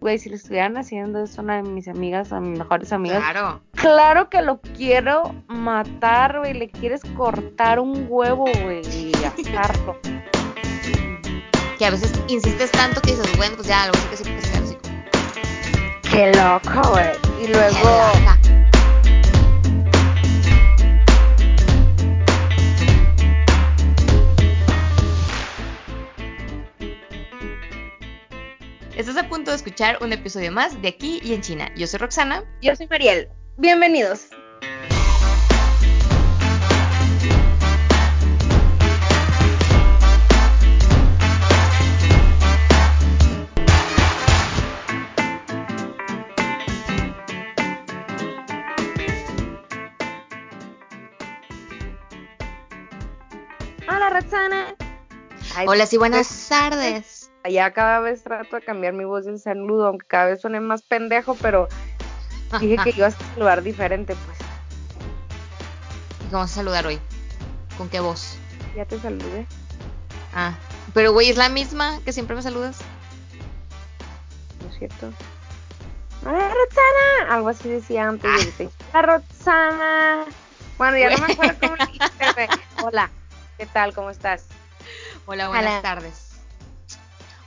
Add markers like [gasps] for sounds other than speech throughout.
güey, si le estuvieran haciendo eso a una de mis amigas, a mis mejores amigas, Claro. claro que lo quiero matar, güey, le quieres cortar un huevo, güey, y asarlo. Que a veces insistes tanto que dices, bueno, pues ya, lo que sí que se así. Qué loco, güey. Y luego, escuchar un episodio más de Aquí y en China. Yo soy Roxana. yo soy Mariel. Bienvenidos. Hola, Roxana. Hola, sí, buenas tardes. Ya cada vez trato de cambiar mi voz del saludo, aunque cada vez suene más pendejo, pero dije que iba a saludar diferente, pues. ¿Y cómo vas a saludar hoy? ¿Con qué voz? Ya te saludé. Ah, pero güey, es la misma que siempre me saludas. ¿No es cierto? Hola, Roxana. Algo así decía antes. y Hola, Roxana. Bueno, ya no me acuerdo cómo le. [laughs] Hola, ¿qué tal? ¿Cómo estás? Hola, buenas Hola. tardes.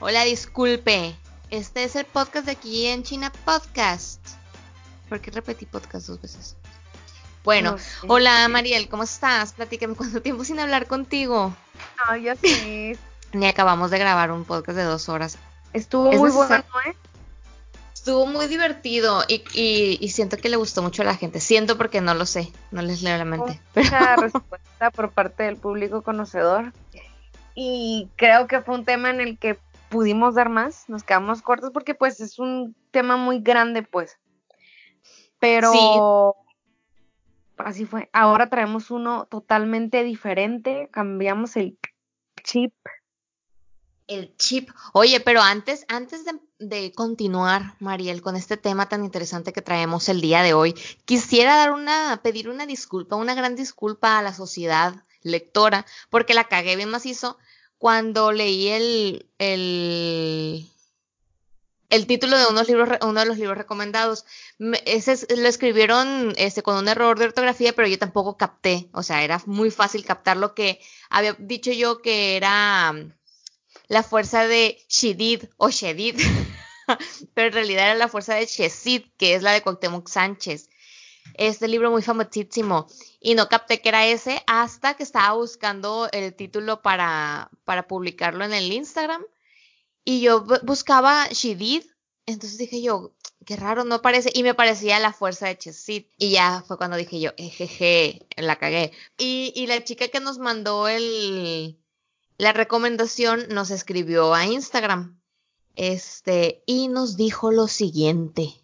Hola, disculpe. Este es el podcast de aquí en China Podcast. ¿Por qué repetí podcast dos veces? Bueno, No sé. hola Mariel, ¿cómo estás? Platícame cuánto tiempo sin hablar contigo. No, ya sí. [laughs] Ni acabamos de grabar un podcast de dos horas. Estuvo Es muy necesario. bueno, ¿eh? Estuvo muy divertido y, y- y siento que le gustó mucho a la gente. Siento porque no lo sé, no les leo la mente. Pero Mucha [laughs] respuesta por parte del público conocedor. Y creo que fue un tema en el que pudimos dar más. Nos quedamos cortos porque pues es un tema muy grande, pues. Pero así fue. Ahora traemos uno totalmente diferente. Cambiamos el chip. El chip. Oye, pero antes, antes de, de continuar, Mariel, con este tema tan interesante que traemos el día de hoy, quisiera dar una, pedir una disculpa, una gran disculpa a la sociedad lectora, porque la cagué bien macizo cuando leí el, el, el título de uno de los libros recomendados. Me- ese es- lo escribieron este, con un error de ortografía, pero yo tampoco capté. O sea, era muy fácil captar lo que había dicho yo que era mm, la fuerza de Shedid o Shedid, [laughs] pero en realidad era la fuerza de Shesid, que es la de Cuauhtémoc Sánchez. Este libro muy famosísimo. Y no capté que era ese hasta que estaba buscando el título para, para publicarlo en el Instagram. Y yo bu- buscaba Shedid. Entonces dije yo, qué raro, no aparece. Y me parecía la fuerza de Chesid. Y ya fue cuando dije yo, ejeje, la cagué. Y, y la chica que nos mandó el, la recomendación nos escribió a Instagram. Este, y nos dijo lo siguiente.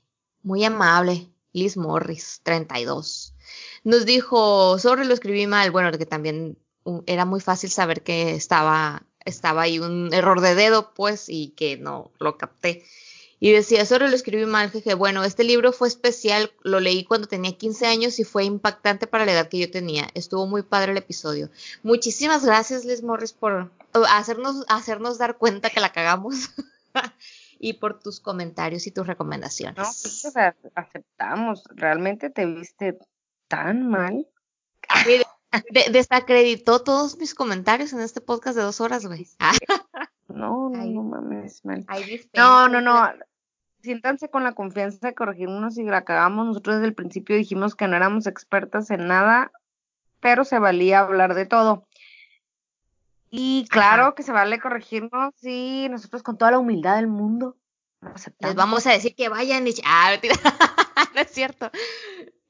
Muy amable, Liz Morris, 32. Nos dijo, sorry, lo escribí mal. Bueno, que también era muy fácil saber que estaba, estaba ahí un error de dedo, pues, y que no lo capté. Y decía, sorry, lo escribí mal, jeje. Bueno, este libro fue especial, lo leí cuando tenía 15 años y fue impactante para la edad que yo tenía. Estuvo muy padre el episodio. Muchísimas gracias, Liz Morris, por hacernos, hacernos dar cuenta que la cagamos. [laughs] y por tus comentarios y tus recomendaciones. No, pues, aceptamos. ¿Realmente te viste tan mal? De- de- desacreditó todos mis comentarios en este podcast de dos horas, güey. [laughs] No, no, no mames, mal. No, no, no. Siéntanse con la confianza de corregirnos si la cagamos. Nosotros desde el principio dijimos que no éramos expertas en nada, pero se valía hablar de todo. Y claro que se vale corregirnos y nosotros con toda la humildad del mundo Les vamos a decir que vayan y... Ah, mentira. [laughs] no es cierto.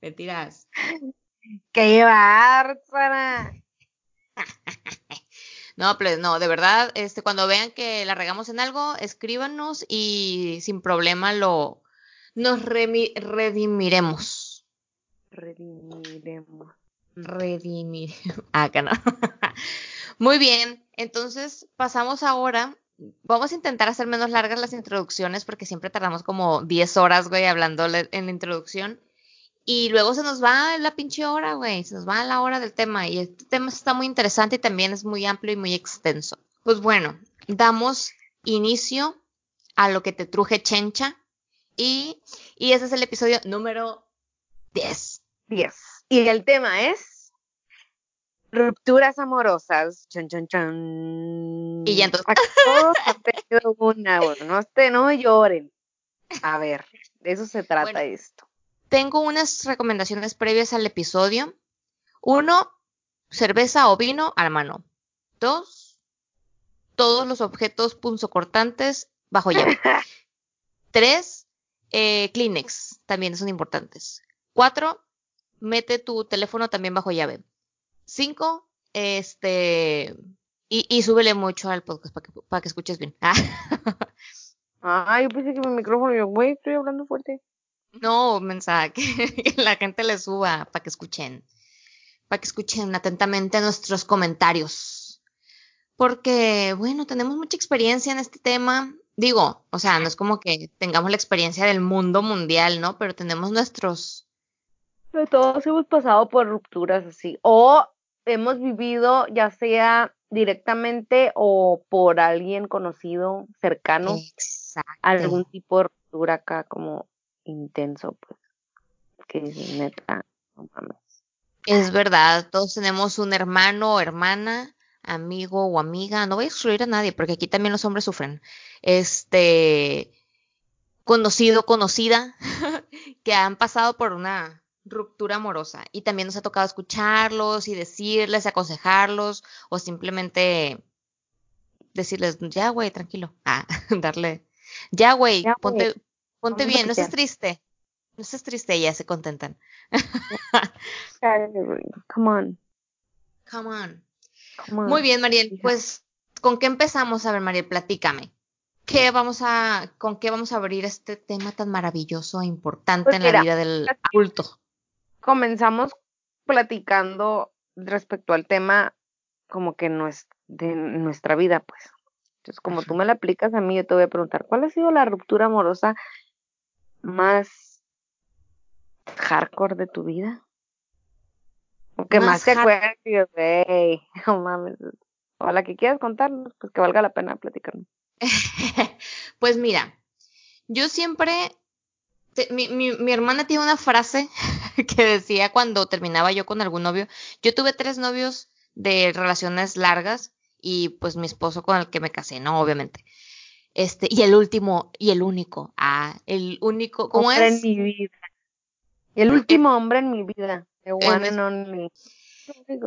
Mentiras. Que llevar, Sara. No, pues no, de verdad, este, cuando vean que la regamos en algo, escríbanos y sin problema lo nos redimiremos. Redimiremos. Redimir. [laughs] Ah, acá no. [laughs] Muy bien, entonces pasamos ahora. Vamos a intentar hacer menos largas las introducciones porque siempre tardamos como 10 horas, güey, hablando en la introducción. Y luego se nos va la pinche hora, güey. Se nos va la hora del tema. Y este tema está muy interesante y también es muy amplio y muy extenso. Pues bueno, damos inicio a lo que te truje chencha, Y, y ese es el episodio número 10. 10. Y el tema es rupturas amorosas. Chan, chan, chan. Y ya entonces. Todos han tenido una, bueno, no, no lloren. A ver, de eso se trata Bueno. esto. Tengo unas recomendaciones previas al episodio. Uno, cerveza o vino a la mano. Dos, todos los objetos punzocortantes bajo llave. [laughs] Tres, eh, Kleenex también son importantes. Cuatro, mete tu teléfono también bajo llave. Cinco, este, y, y súbele mucho al podcast para que, para que escuches bien. [laughs] Ay, yo pensé que mi micrófono, yo, güey, estoy hablando fuerte. No, mensaje, [laughs] que la gente le suba para que escuchen, para que escuchen atentamente nuestros comentarios. Porque, bueno, tenemos mucha experiencia en este tema. Digo, o sea, no es como que tengamos la experiencia del mundo mundial, ¿no? Pero tenemos nuestros... Pero todos hemos pasado por rupturas así. O hemos vivido, ya sea directamente o por alguien conocido, cercano, Exacto. algún tipo de ruptura acá como intenso, pues. Que dices, neta, no mames. Es verdad, todos tenemos un hermano o hermana, amigo o amiga, no voy a excluir a nadie, porque aquí también los hombres sufren. Este, conocido, conocida, [laughs] que han pasado por una ruptura amorosa y también nos ha tocado escucharlos y decirles, aconsejarlos o simplemente decirles, ya güey, tranquilo, ah, [laughs] darle, ya güey, ponte, ponte bien, no estés pistear". triste, no estés triste, ya se contentan. [laughs] Come on, Come on. come on. Muy bien, Mariel. Pues, ¿con qué empezamos? A ver, Mariel, platícame. ¿Qué vamos a, con qué vamos a abrir este tema tan maravilloso e importante Pues en la vida del adulto? Comenzamos platicando respecto al tema como que no es de nuestra vida, pues. Entonces, como tú me la aplicas a mí, yo te voy a preguntar, ¿cuál ha sido la ruptura amorosa más hardcore de tu vida? O que Más te hard- acuerdas y digas, "Ey, [laughs] no mames. O la que quieras contarnos, pues que valga la pena platicarnos. [laughs] Pues mira, yo siempre, te- mi, mi- mi hermana tiene una frase [laughs] que decía cuando terminaba yo con algún novio, yo tuve tres novios de relaciones largas y pues mi esposo con el que me casé, ¿no? Obviamente. Este, y el último, y el único, ah, el único, ¿cómo Hombre es? en mi vida. El último hombre en mi vida. The one and only.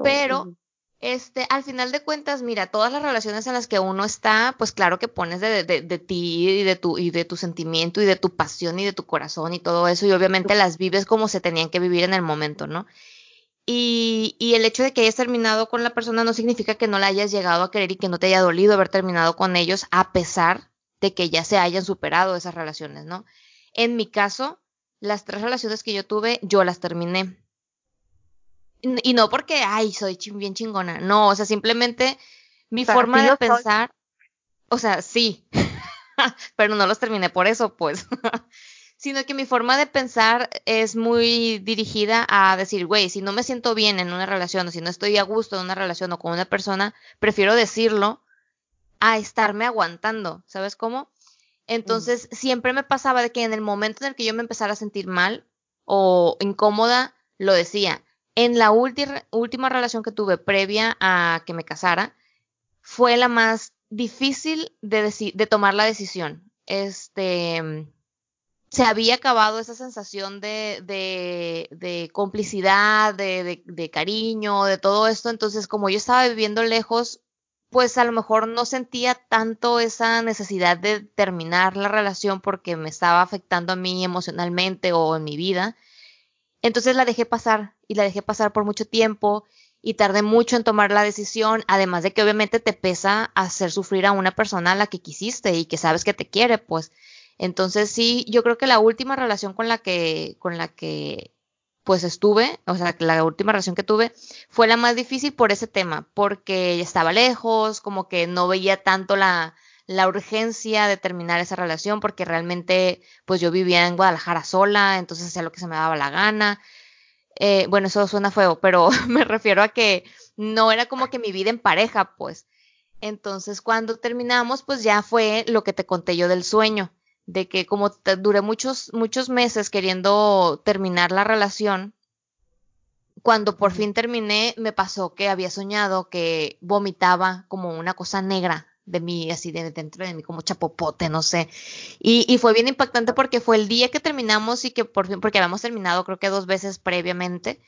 Pero. Este, al final de cuentas, mira, todas las relaciones en las que uno está, pues claro que pones de, de, de ti y de tu, y de tu sentimiento y de tu pasión y de tu corazón y todo eso, y obviamente las vives como se tenían que vivir en el momento, ¿no? Y, y el hecho de que hayas terminado con la persona no significa que no la hayas llegado a querer y que no te haya dolido haber terminado con ellos, a pesar de que ya se hayan superado esas relaciones, ¿no? En mi caso, las tres relaciones que yo tuve, yo las terminé. Y no porque, ay, soy bien chingona. No, o sea, simplemente mi forma de soy. pensar, o sea, sí, [laughs] pero no los terminé por eso, pues. [laughs] Sino que mi forma de pensar es muy dirigida a decir, güey, si no me siento bien en una relación o si no estoy a gusto en una relación o con una persona, prefiero decirlo a estarme aguantando, ¿sabes cómo? Entonces, siempre me pasaba de que en el momento en el que yo me empezara a sentir mal o incómoda, lo decía. En la última relación que tuve previa a que me casara, fue la más difícil de, tomar la decisión. Este, se había acabado esa sensación de, complicidad, de, de cariño, de todo esto. Entonces, como yo estaba viviendo lejos, pues a lo mejor no sentía tanto esa necesidad de terminar la relación porque me estaba afectando a mí emocionalmente o en mi vida. Entonces la dejé pasar y la dejé pasar por mucho tiempo y tardé mucho en tomar la decisión, además de que obviamente te pesa hacer sufrir a una persona a la que quisiste y que sabes que te quiere, pues. Entonces sí, yo creo que la última relación con la que, con la que pues estuve, o sea, la última relación que tuve fue la más difícil por ese tema, porque estaba lejos, como que no veía tanto la, la urgencia de terminar esa relación, porque realmente pues yo vivía en Guadalajara sola, entonces hacía lo que se me daba la gana. Eh, bueno, eso suena feo, pero [laughs] me refiero a que no era como que mi vida en pareja, pues. Entonces, cuando terminamos, pues ya fue lo que te conté yo del sueño, de que como duré muchos, muchos meses queriendo terminar la relación, cuando por fin terminé, me pasó que había soñado que vomitaba como una cosa negra de mí, así de dentro de mí, como chapopote, no sé. Y, y, fue bien impactante porque fue el día que terminamos y que por fin, porque habíamos terminado creo que dos veces previamente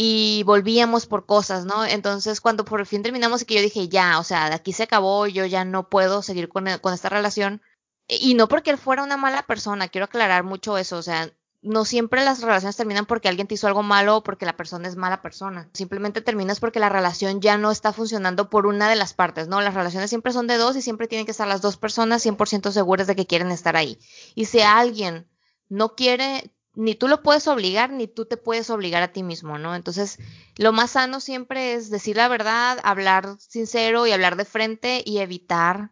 y volvíamos por cosas, ¿no? Entonces cuando por fin terminamos y que yo dije, ya, o sea, de aquí se acabó, yo ya no puedo seguir con, con esta relación. Y no porque él fuera una mala persona, quiero aclarar mucho eso, o sea, no siempre las relaciones terminan porque alguien te hizo algo malo o porque la persona es mala persona. Simplemente terminas porque la relación ya no está funcionando por una de las partes, ¿no? Las relaciones siempre son de dos y siempre tienen que estar las dos personas 100% seguras de que quieren estar ahí. Y si alguien no quiere, ni tú lo puedes obligar, ni tú te puedes obligar a ti mismo, ¿no? Entonces, lo más sano siempre es decir la verdad, hablar sincero y hablar de frente y evitar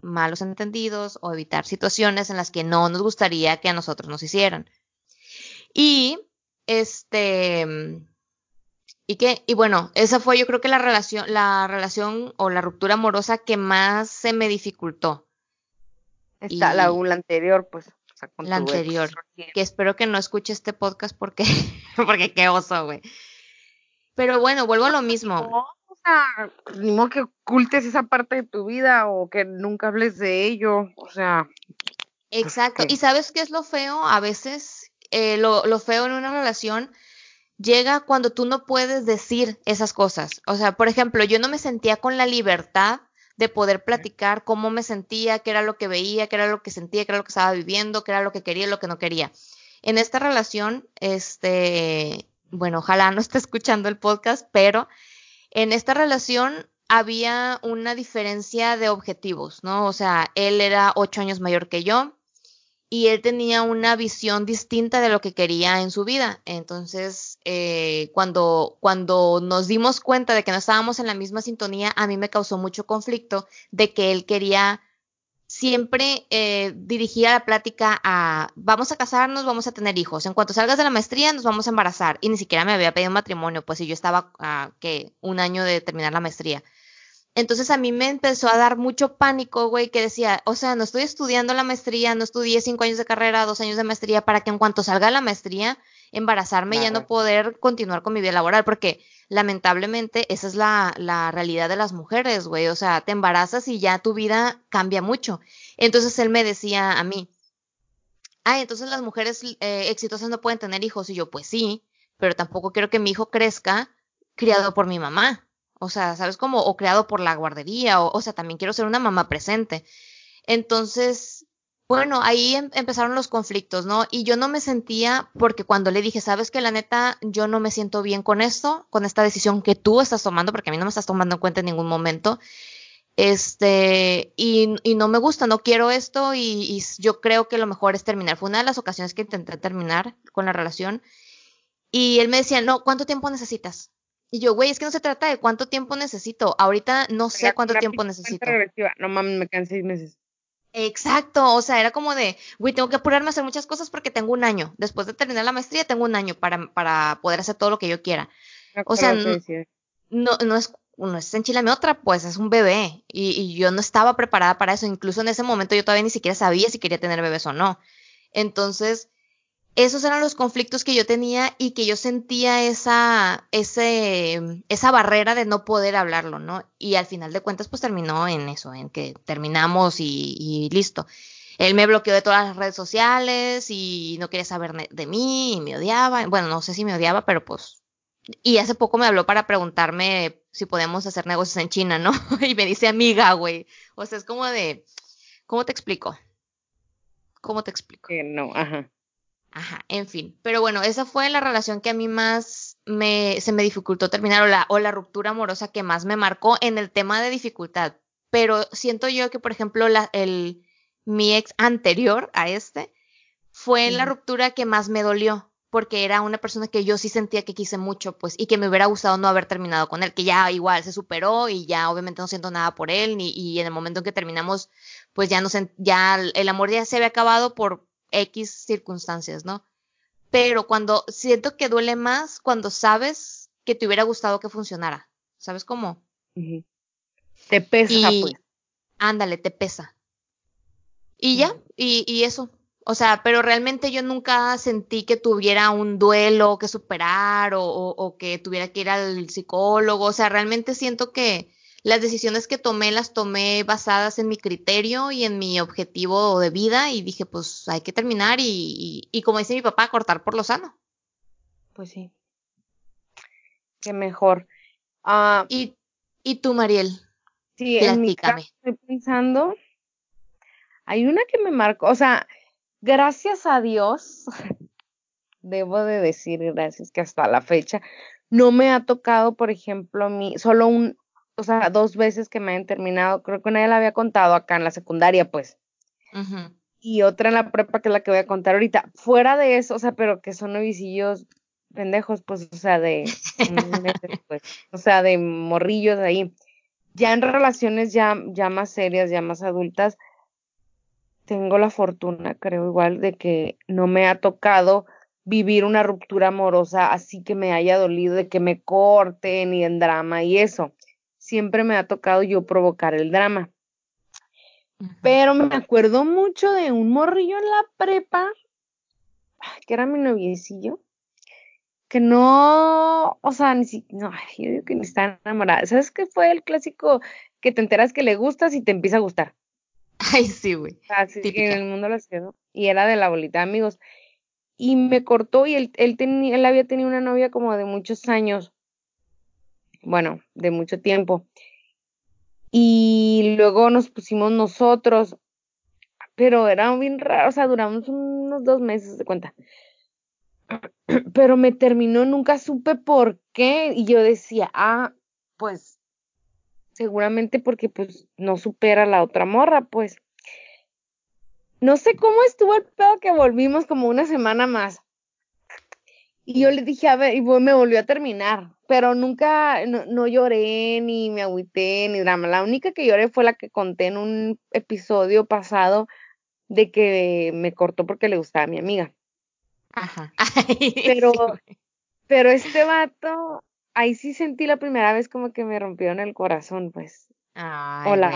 malos entendidos o evitar situaciones en las que no nos gustaría que a nosotros nos hicieran. Y este y que y bueno, esa fue yo creo que la relación la relación o la ruptura amorosa que más se me dificultó. Está la, la anterior, pues. O sea, con la anterior, que espero que no escuche este podcast porque [laughs] porque qué oso, güey. Pero bueno, vuelvo a lo mismo. No, o sea, ni modo que ocultes esa parte de tu vida o que nunca hables de ello, o sea. Exacto. ¿Y sabes qué es lo feo? A veces eh, lo, lo feo en una relación llega cuando tú no puedes decir esas cosas. O sea, por ejemplo, yo no me sentía con la libertad de poder platicar cómo me sentía, qué era lo que veía, qué era lo que sentía, qué era lo que estaba viviendo, qué era lo que quería y lo que no quería. En esta relación, este, bueno, ojalá [laughs] no esté escuchando el podcast, pero en esta relación había una diferencia de objetivos, ¿no? O sea, él era ocho años mayor que yo, y él tenía una visión distinta de lo que quería en su vida. Entonces, eh, cuando, cuando nos dimos cuenta de que no estábamos en la misma sintonía, a mí me causó mucho conflicto de que él quería siempre eh, dirigir la plática a vamos a casarnos, vamos a tener hijos. En cuanto salgas de la maestría, nos vamos a embarazar. Y ni siquiera me había pedido matrimonio, pues si yo estaba a que un año de terminar la maestría. Entonces a mí me empezó a dar mucho pánico, güey, que decía, o sea, no estoy estudiando la maestría, no estudié cinco años de carrera, dos años de maestría, para que en cuanto salga la maestría, embarazarme y ya no poder continuar con mi vida laboral, porque lamentablemente esa es la, la realidad de las mujeres, güey, o sea, te embarazas y ya tu vida cambia mucho. Entonces él me decía a mí, ay, entonces las mujeres eh, exitosas no pueden tener hijos, y yo, pues sí, pero tampoco quiero que mi hijo crezca criado por mi mamá. O sea, ¿sabes cómo? O creado por la guardería, o, o sea, también quiero ser una mamá presente. Entonces, bueno, ahí em, empezaron los conflictos, ¿no? Y yo no me sentía, porque cuando le dije, sabes que la neta, yo no me siento bien con esto, con esta decisión que tú estás tomando, porque a mí no me estás tomando en cuenta en ningún momento, este, y, y no me gusta, no quiero esto, y, y, yo creo que lo mejor es terminar. Fue una de las ocasiones que intenté terminar con la relación, y él me decía, no, ¿cuánto tiempo necesitas? Y yo, güey, es que no se trata de cuánto tiempo necesito. Ahorita no sé cuánto tiempo necesito. No mames, me quedan seis meses. Exacto, o sea, era como de, güey, tengo que apurarme a hacer muchas cosas porque tengo un año. Después de terminar la maestría, tengo un año para, para poder hacer todo lo que yo quiera. O sea, no, no, no, es, no es enchilame otra, pues es un bebé. Y, y, yo no estaba preparada para eso. Incluso en ese momento yo todavía ni siquiera sabía si quería tener bebés o no. Entonces, esos eran los conflictos que yo tenía y que yo sentía esa, ese, esa barrera de no poder hablarlo, ¿no? Y al final de cuentas, pues terminó en eso, en que terminamos y, y listo. Él me bloqueó de todas las redes sociales y no quería saber de mí y me odiaba. Bueno, no sé si me odiaba, pero pues. Y hace poco me habló para preguntarme si podemos hacer negocios en China, ¿no? [laughs] y me dice amiga, güey. O sea, es como de. ¿Cómo te explico? ¿Cómo te explico? Que no, ajá. Ajá, en fin. Pero bueno, esa fue la relación que a mí más me, se me dificultó terminar o la, o la ruptura amorosa que más me marcó en el tema de dificultad. Pero siento yo que, por ejemplo, la, el, mi ex anterior a este fue la ruptura que más me dolió porque era una persona que yo sí sentía que quise mucho, pues, y que me hubiera gustado no haber terminado con él, que ya igual se superó y ya obviamente no siento nada por él, ni, y en el momento en que terminamos, pues ya no ya el amor ya se había acabado por, X circunstancias, ¿no? Pero cuando siento que duele más cuando sabes que te hubiera gustado que funcionara. ¿Sabes cómo? Te pesa, pues. Ándale, te pesa. Y ya, y, y eso. O sea, pero realmente yo nunca sentí que tuviera un duelo que superar o, o, o, que tuviera que ir al psicólogo. O sea, realmente siento que las decisiones que tomé las tomé basadas en mi criterio y en mi objetivo de vida y dije, pues hay que terminar y, y, y como dice mi papá, cortar por lo sano. Pues sí. Qué mejor. Uh, ¿Y, ¿Y tú, Mariel? Sí, en mi caso estoy pensando, hay una que me marcó, o sea, gracias a Dios, [laughs] debo de decir gracias que hasta la fecha no me ha tocado, por ejemplo, a mí, solo un, o sea, dos veces que me han terminado, creo que nadie la había contado acá en la secundaria, pues. Uh -huh. Y otra en la prepa que es la que voy a contar ahorita. Fuera de eso, o sea, pero que son novicillos pendejos, pues, o sea, de meses, pues, o sea, de morrillos ahí. Ya en relaciones ya, ya más serias, ya más adultas, tengo la fortuna, creo igual, de que no me ha tocado vivir una ruptura amorosa así que me haya dolido, de que me corten y en drama y eso. Siempre me ha tocado yo provocar el drama. Pero me acuerdo mucho de un morrillo en la prepa, que era mi noviecillo, que no, o sea, ni siquiera, no, yo digo que ni está enamorada. ¿Sabes qué fue el clásico que te enteras que le gustas y te empieza a gustar? Ay, sí, güey. Así que en el mundo lo quedó. Y era de la bolita de amigos. Y me cortó y él, él, tenía, él había tenido una novia como de muchos años. Bueno, de mucho tiempo. Y luego nos pusimos nosotros. Pero era bien raro, o sea, duramos unos dos meses de cuenta. [clears throat] Pero me terminó, nunca supe por qué. Y yo decía, ah, pues seguramente porque pues no supera la otra morra, pues. No sé cómo estuvo el pedo que volvimos como una semana más. Y yo le dije, a ver, y me volvió a terminar, pero nunca, no, no, lloré, ni me agüité, ni drama. La única que lloré fue la que conté en un episodio pasado de que me cortó porque le gustaba a mi amiga. Ajá. [laughs] Pero, pero este vato, ahí sí sentí la primera vez como que me rompieron el corazón, pues. Ay, o la,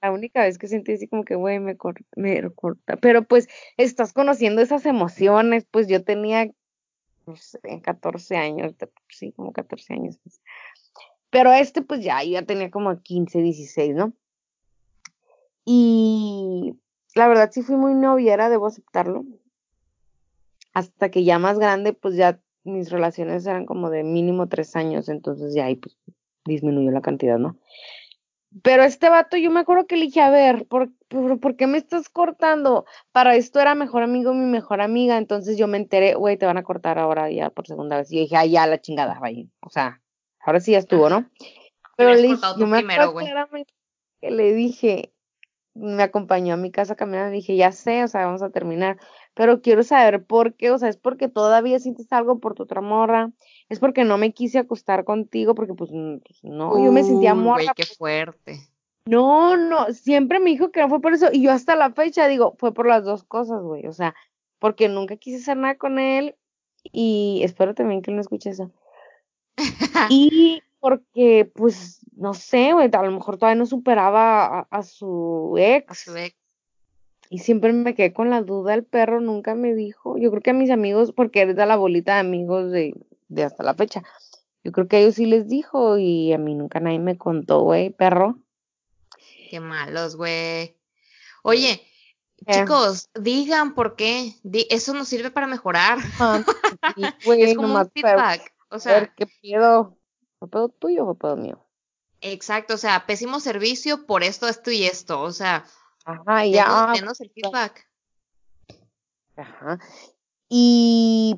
la única vez que sentí así como que, güey, me, cor me corta. Pero pues estás conociendo esas emociones, pues yo tenía, no sé, 14 años, sí, como 14 años. Pues. Pero este, pues ya, ya tenía como 15, 16, ¿no? Y la verdad sí fui muy noviera, debo aceptarlo. Hasta que ya más grande, pues ya mis relaciones eran como de mínimo tres años, entonces ya ahí pues disminuyó la cantidad, ¿no? Pero este vato, yo me acuerdo que le dije, a ver, ¿por, por, ¿por qué me estás cortando? Para esto era mejor amigo mi mejor amiga, entonces yo me enteré, güey, te van a cortar ahora ya por segunda vez. Y yo dije, ah, ya, la chingada, vaya. O sea, ahora sí ya estuvo, ¿no? Pero le dije, yo me primero, acuerdo que le dije, me acompañó a mi casa caminando, le dije, ya sé, o sea, vamos a terminar, pero quiero saber por qué, o sea, es porque todavía sientes algo por tu otra morra, es porque no me quise acostar contigo, porque pues, pues no, yo me sentía morra. Güey, qué pues, fuerte. No, no, siempre me dijo que no fue por eso, y yo hasta la fecha digo, fue por las dos cosas, güey, o sea, porque nunca quise hacer nada con él, y espero también que él no escuche eso. [laughs] y porque, pues, no sé, güey, a lo mejor todavía no superaba a, a, su ex. A su ex. Y siempre me quedé con la duda, el perro nunca me dijo. Yo creo que a mis amigos, porque eres de la bolita de amigos de, de hasta la fecha. Yo creo que a ellos sí les dijo y a mí nunca nadie me contó, güey, perro. Qué malos, güey. Oye, eh. chicos, digan por qué. Di eso nos sirve para mejorar. Ah, sí, [laughs] güey, es como un feedback. Pero, o sea, a ver, ¿qué pedo? ¿Fue pedo tuyo o pedo mío? Exacto, o sea, pésimo servicio por esto, esto y esto. O sea, Ajá, ya. Denos, denos el feedback. Ajá. Y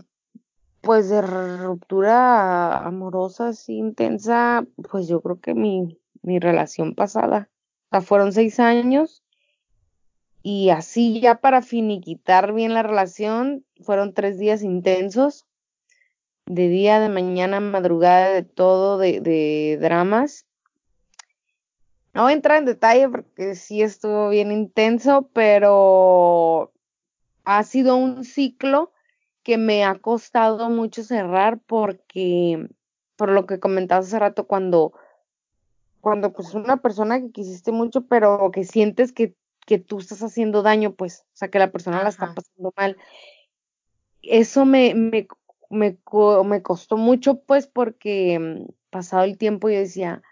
pues de ruptura amorosa así intensa, pues yo creo que mi, mi relación pasada. O sea, fueron seis años. Y así ya para finiquitar bien la relación, fueron tres días intensos. De día, de mañana, madrugada, de todo, de, de dramas. No voy a entrar en detalle porque sí estuvo bien intenso, pero ha sido un ciclo que me ha costado mucho cerrar porque, por lo que comentabas hace rato, cuando, cuando pues una persona que quisiste mucho, pero que sientes que que tú estás haciendo daño, pues, o sea, que la persona la está pasando mal. Eso me, me, me, me costó mucho, pues, porque mm, pasado el tiempo yo decía,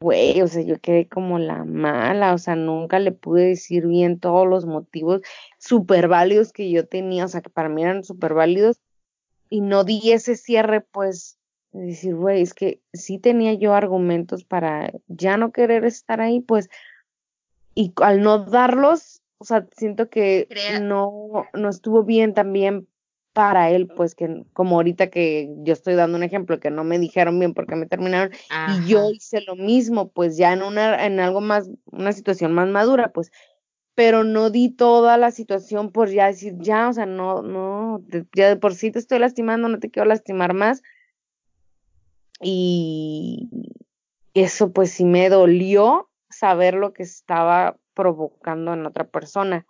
güey, o sea, yo quedé como la mala, o sea, nunca le pude decir bien todos los motivos súper válidos que yo tenía, o sea, que para mí eran súper válidos, y no di ese cierre, pues, de decir, güey, es que sí tenía yo argumentos para ya no querer estar ahí, pues, y al no darlos, o sea, siento que no, no estuvo bien también para él, pues que como ahorita que yo estoy dando un ejemplo, que no me dijeron bien porque me terminaron y yo hice lo mismo, pues ya en una, en algo más, una situación más madura, pues, pero no di toda la situación por ya decir, ya, o sea, no, no, ya de por sí te estoy lastimando, no te quiero lastimar más. Y eso pues sí me dolió saber lo que estaba provocando en otra persona.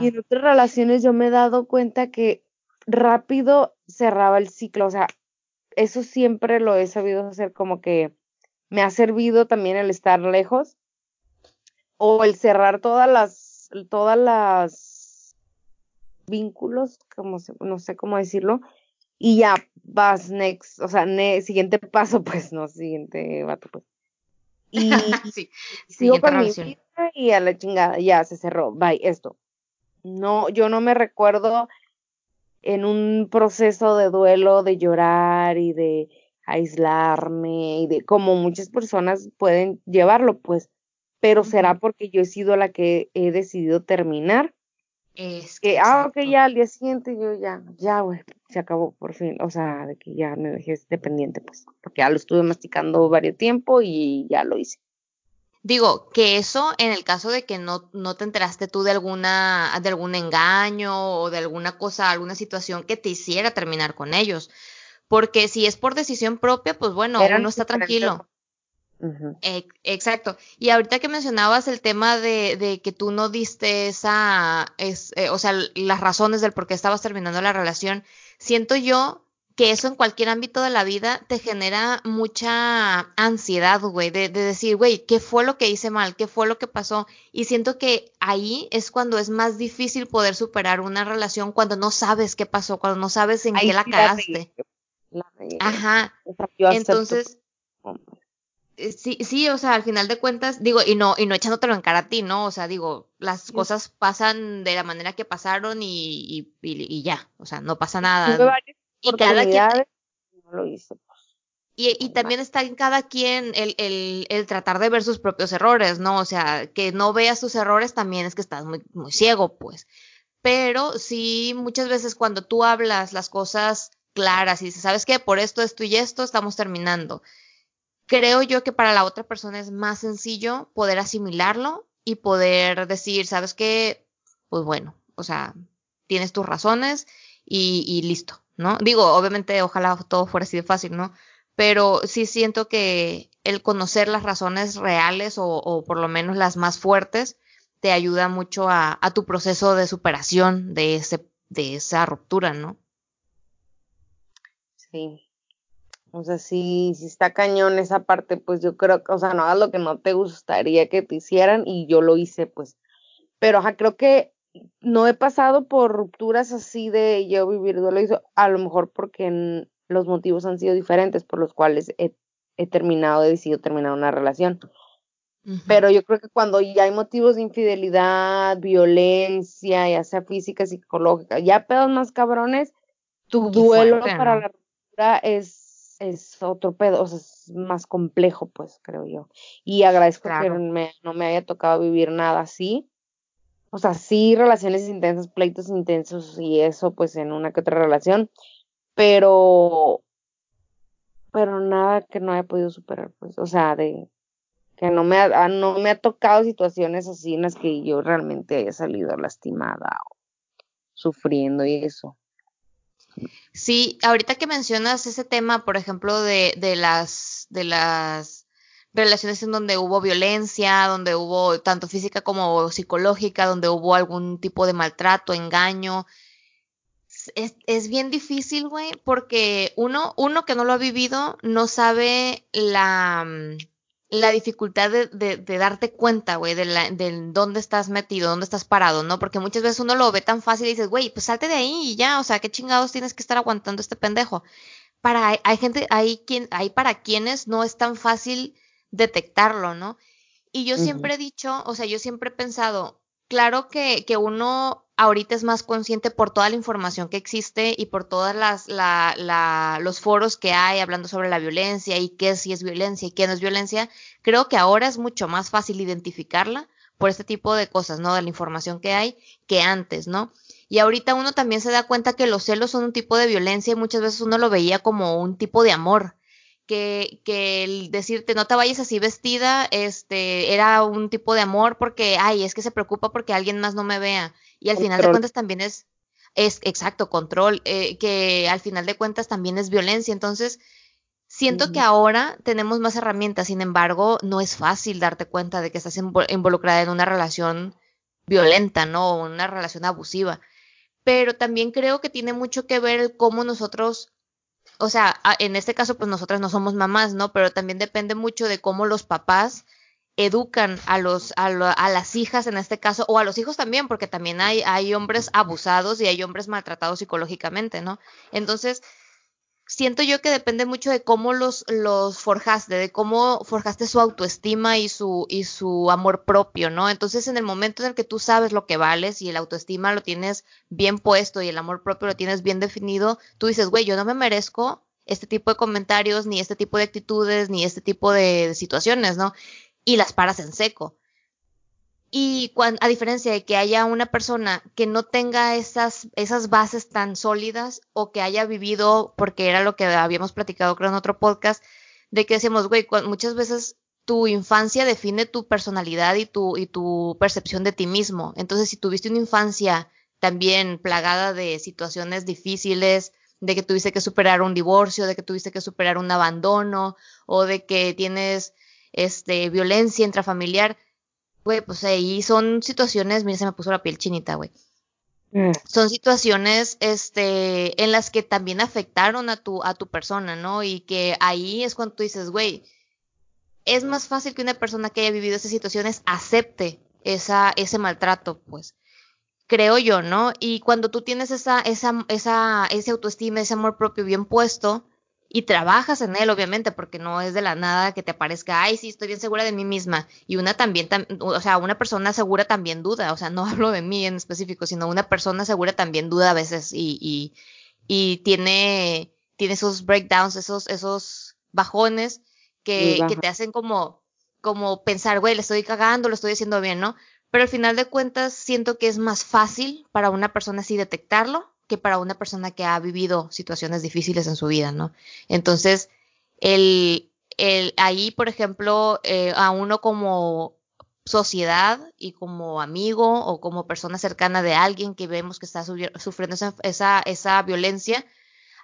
Y en otras relaciones yo me he dado cuenta que rápido cerraba el ciclo, o sea, eso siempre lo he sabido hacer como que me ha servido también el estar lejos o el cerrar todas las, todas las vínculos, como no sé cómo decirlo, y ya vas next, o sea, siguiente paso, pues, no, siguiente vato, pues. [laughs] Y sí, sigo con mi vida y a la chingada, ya se cerró, bye, esto. No, yo no me recuerdo en un proceso de duelo, de llorar y de aislarme y de como muchas personas pueden llevarlo, pues, pero será porque yo he sido la que he decidido terminar. Es que, ah, ok, ya al día siguiente yo ya, ya, güey, se acabó por fin, o sea, de que ya me dejé dependiente, pues, porque ya lo estuve masticando varios tiempo y ya lo hice. Digo, que eso en el caso de que no, no te enteraste tú de alguna, de algún engaño o de alguna cosa, alguna situación que te hiciera terminar con ellos. Porque si es por decisión propia, pues bueno, uno está tranquilo. exacto. Y ahorita que mencionabas el tema de, de que tú no diste esa, es, eh, o sea, las razones del por qué estabas terminando la relación, siento yo que eso en cualquier ámbito de la vida te genera mucha ansiedad, güey, de, decir, güey, ¿qué fue lo que hice mal? ¿Qué fue lo que pasó? Y siento que ahí es cuando es más difícil poder superar una relación cuando no sabes qué pasó, cuando no sabes en qué la cagaste. Ajá. Entonces, eh, sí, sí, o sea, al final de cuentas, digo, y no, y no echándotelo en cara a ti, ¿no? O sea, digo, las cosas pasan de la manera que pasaron y, y, ya, o sea, no pasa nada y cada quien lo hizo. Pues. Y, y, también está en cada quien el, el, el, tratar de ver sus propios errores, ¿no? O sea, que no veas tus errores también es que estás muy, muy ciego, pues. Pero sí, muchas veces cuando tú hablas las cosas claras y dices, ¿sabes qué? Por esto, esto y esto estamos terminando. Creo yo que para la otra persona es más sencillo poder asimilarlo y poder decir, ¿sabes qué? Pues bueno, o sea, tienes tus razones y, y listo, ¿no? Digo, obviamente, ojalá todo fuera así de fácil, ¿no? Pero sí siento que el conocer las razones reales o, o por lo menos las más fuertes te ayuda mucho a, a, tu proceso de superación de, ese, de esa ruptura, ¿no? Sí. O sea, si, si está cañón esa parte, pues yo creo que, o sea, no hagas lo que no te gustaría que te hicieran y yo lo hice, pues. Pero, ajá, creo que no he pasado por rupturas así de yo vivir duelo, a lo mejor porque los motivos han sido diferentes por los cuales he, terminado, he decidido terminar una relación. Pero yo creo que cuando ya hay motivos de infidelidad, violencia, ya sea física, psicológica, ya pedos más cabrones, tu duelo para la ruptura es, es otro pedo, o sea, es más complejo, pues, creo yo. Y agradezco que no me haya tocado vivir nada así, o sea, sí relaciones intensas, pleitos intensos y eso pues en una que otra relación, pero pero nada que no haya podido superar, pues, o sea, de que no me ha, no me ha tocado situaciones así en las que yo realmente haya salido lastimada o sufriendo y eso. Sí, ahorita que mencionas ese tema, por ejemplo, de, de las de las relaciones en donde hubo violencia, donde hubo tanto física como psicológica, donde hubo algún tipo de maltrato, engaño. Es, es bien difícil, güey, porque uno, uno que no lo ha vivido no sabe la, mm, la dificultad de, de, darte cuenta, güey, de, la, de dónde estás metido, dónde estás parado, ¿no? Porque muchas veces uno lo ve tan fácil y dices, güey, pues salte de ahí y ya, o sea, qué chingados tienes que estar aguantando este pendejo. Para, hay, gente, hay, quien, hay para quienes no es tan fácil detectarlo, ¿no? Y yo siempre he dicho, o sea, yo siempre he pensado, claro que, que uno ahorita es más consciente por toda la información que existe y por todas las la, la, los foros que hay hablando sobre la violencia y qué si es violencia y qué no es violencia, creo que ahora es mucho más fácil identificarla por este tipo de cosas, ¿no? De la información que hay que antes, ¿no? Y ahorita uno también se da cuenta que los celos son un tipo de violencia y muchas veces uno lo veía como un tipo de amor, que, que el decirte no te vayas así vestida, este, era un tipo de amor porque, ay, es que se preocupa porque alguien más no me vea. Y al final de cuentas también es, es exacto, control, eh, que al final de cuentas también es violencia. Entonces, siento que ahora tenemos más herramientas, sin embargo, no es fácil darte cuenta de que estás involucrada en una relación violenta, ¿no? Una relación abusiva. Pero también creo que tiene mucho que ver cómo nosotros o sea, en este caso, pues nosotras no somos mamás, ¿no? Pero también depende mucho de cómo los papás educan a los a, a, las hijas en este caso o a los hijos también porque también hay hay hombres abusados y hay hombres maltratados psicológicamente no entonces siento yo que depende mucho de cómo los, los forjaste, de cómo forjaste su autoestima y su, y su amor propio, ¿no? Entonces, en el momento en el que tú sabes lo que vales y el autoestima lo tienes bien puesto y el amor propio lo tienes bien definido, tú dices, güey, yo no me merezco este tipo de comentarios, ni este tipo de actitudes, ni este tipo de situaciones, ¿no? Y las paras en seco. Y a diferencia de que haya una persona que no tenga esas, esas bases tan sólidas o que haya vivido, porque era lo que habíamos platicado creo en otro podcast, de que decíamos, güey, muchas veces tu infancia define tu personalidad y tu, y tu percepción de ti mismo. Entonces, si tuviste una infancia también plagada de situaciones difíciles, de que tuviste que superar un divorcio, de que tuviste que superar un abandono, o de que tienes este violencia intrafamiliar, güey, pues ahí son situaciones, mira, se me puso la piel chinita, güey. Mm. Son situaciones, este, en las que también afectaron a tu, a tu persona, ¿no? Y que ahí es cuando tú dices, güey, es más fácil que una persona que haya vivido esas situaciones acepte esa, ese maltrato, pues. Creo yo, ¿no? Y cuando tú tienes esa, esa, esa, ese autoestima, ese amor propio bien puesto, y trabajas en él, obviamente, porque no es de la nada que te aparezca, ay, sí, estoy bien segura de mí misma. Y una también, o sea, una persona segura también duda, o sea, no [laughs] hablo de mí en específico, sino una persona segura también duda a veces y, y, y tiene, tiene esos breakdowns, esos, esos bajones que, que te hacen como, como pensar, güey, le estoy cagando, lo estoy haciendo bien, ¿no? Pero al final de cuentas siento que es más fácil para una persona así detectarlo que para una persona que ha vivido situaciones difíciles en su vida, ¿no? Entonces, el, el, ahí, por ejemplo, eh, a uno como sociedad y como amigo o como persona cercana de alguien que vemos que está sufriendo esa, esa, esa violencia,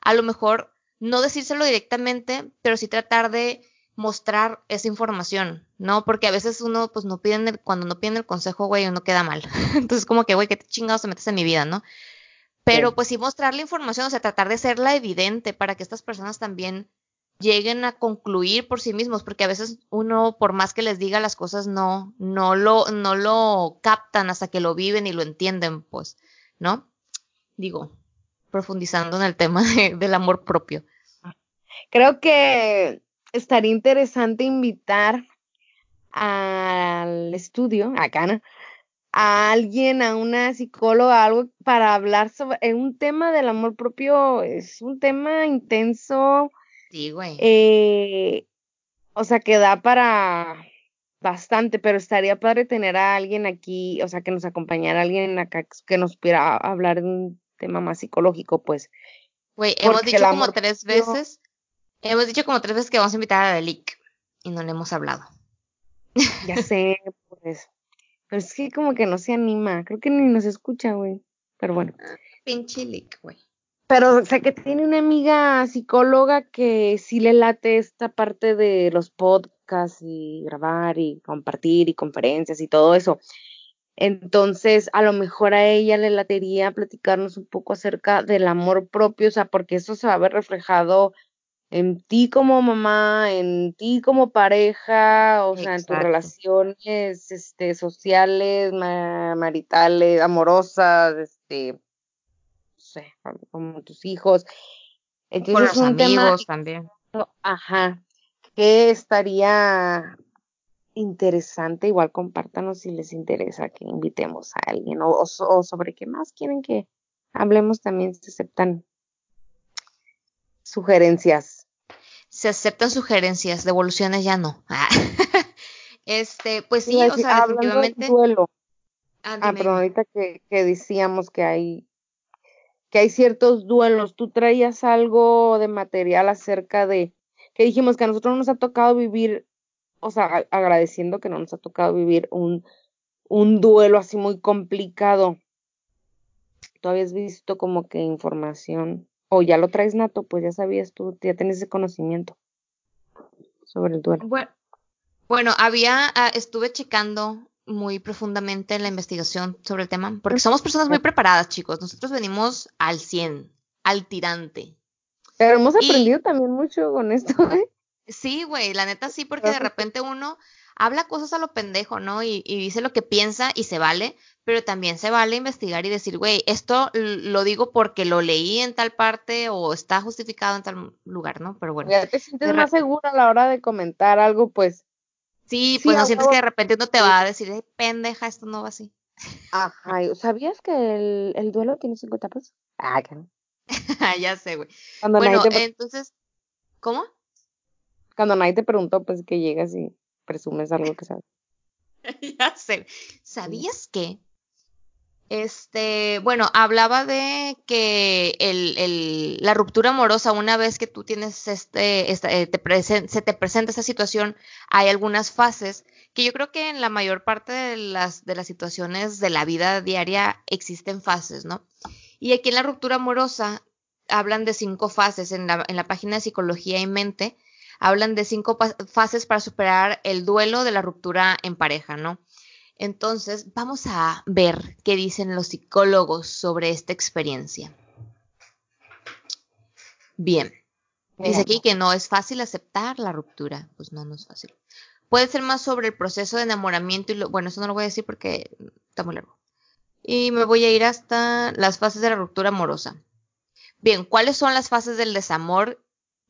a lo mejor no decírselo directamente, pero sí tratar de mostrar esa información, ¿no? Porque a veces uno, pues no piden el, cuando no piden el consejo, güey, uno queda mal. [laughs] Entonces, como que, güey, ¿qué chingados te metes en mi vida, no? Pero pues sí mostrar la información, o sea, tratar de serla evidente para que estas personas también lleguen a concluir por sí mismos, porque a veces uno, por más que les diga las cosas, no, no lo, no lo captan hasta que lo viven y lo entienden, pues, ¿no? Digo, profundizando en el tema del amor propio. Creo que estaría interesante invitar al estudio, acá, ¿no? A alguien, a una psicóloga, algo para hablar sobre eh, un tema del amor propio, es un tema intenso. Sí, güey. Eh, o sea, que da para bastante, pero estaría padre tener a alguien aquí, o sea, que nos acompañara alguien acá que nos pudiera hablar de un tema más psicológico, pues. Güey, hemos dicho como tres veces, hemos dicho como tres veces que vamos a invitar a Delic y no le hemos hablado. Ya sé, pues pero es que como que no se anima. Creo que ni nos escucha, güey. Pero bueno. Ah, pinche lick, güey. Pero sé que tiene una amiga psicóloga que sí le late esta parte de los podcasts y grabar y compartir y conferencias y todo eso. Entonces, a lo mejor a ella le latería platicarnos un poco acerca del amor propio, o sea, porque eso se va a ver reflejado en ti como mamá, en ti como pareja, o sea, en tus relaciones este, sociales, maritales, amorosas, este, no sé, como tus hijos. Entonces, Con los amigos también. Ajá, que estaría interesante, igual compártanos si les interesa que invitemos a alguien o, o sobre qué más quieren que hablemos también, se aceptan sugerencias. Se aceptan sugerencias, devoluciones ya no. [laughs] Ah. este, pues sí, o sea, definitivamente. Duelo. Ah, ah pero ahorita que, que decíamos que hay que hay ciertos duelos. Tú traías algo de material acerca de que dijimos que a nosotros no nos ha tocado vivir, o sea, agradeciendo que no nos ha tocado vivir un, un duelo así muy complicado. Tú habías visto como que información o ya lo traes nato, pues ya sabías tú, ya tienes ese conocimiento sobre el duelo. Bueno, bueno había, ah, estuve checando muy profundamente la investigación sobre el tema, porque somos personas muy preparadas, chicos. Nosotros venimos al 100, al tirante. Pero hemos aprendido también mucho con esto, [laughs] ¿eh? Sí, güey, la neta sí, porque de repente uno habla cosas a lo pendejo, ¿no? Y, dice lo que piensa y se vale, pero también se vale investigar y decir, güey, esto lo digo porque lo leí en tal parte o está justificado en tal lugar, ¿no? Pero bueno. Ya te sientes más segura a la hora de comentar algo, pues. Sí, pues no sientes que de repente uno te va a decir, pendeja, esto no va así. Ajá, ¿sabías que el, duelo tiene cinco etapas? Ah, que no. [laughs] ya sé, güey. bueno, entonces, ¿cómo? Cuando nadie te preguntó, pues que llegas y presumes algo que sabes. [laughs] ya sé. ¿Sabías que? Este, bueno, hablaba de que el, la ruptura amorosa, una vez que tú tienes este, eh, te se te presenta esa situación, hay algunas fases que yo creo que en la mayor parte de las, de las situaciones de la vida diaria existen fases, ¿no? Y aquí en la ruptura amorosa hablan de cinco fases en la, en la página de Psicología y Mente hablan de cinco fases para superar el duelo de la ruptura en pareja, ¿no? Entonces, vamos a ver qué dicen los psicólogos sobre esta experiencia. Bien. Dice aquí que no es fácil aceptar la ruptura. Pues no, no es fácil. Puede ser más sobre el proceso de enamoramiento y lo, bueno, eso no lo voy a decir porque está muy largo. Y me voy a ir hasta las fases de la ruptura amorosa. Bien, ¿cuáles son las fases del desamor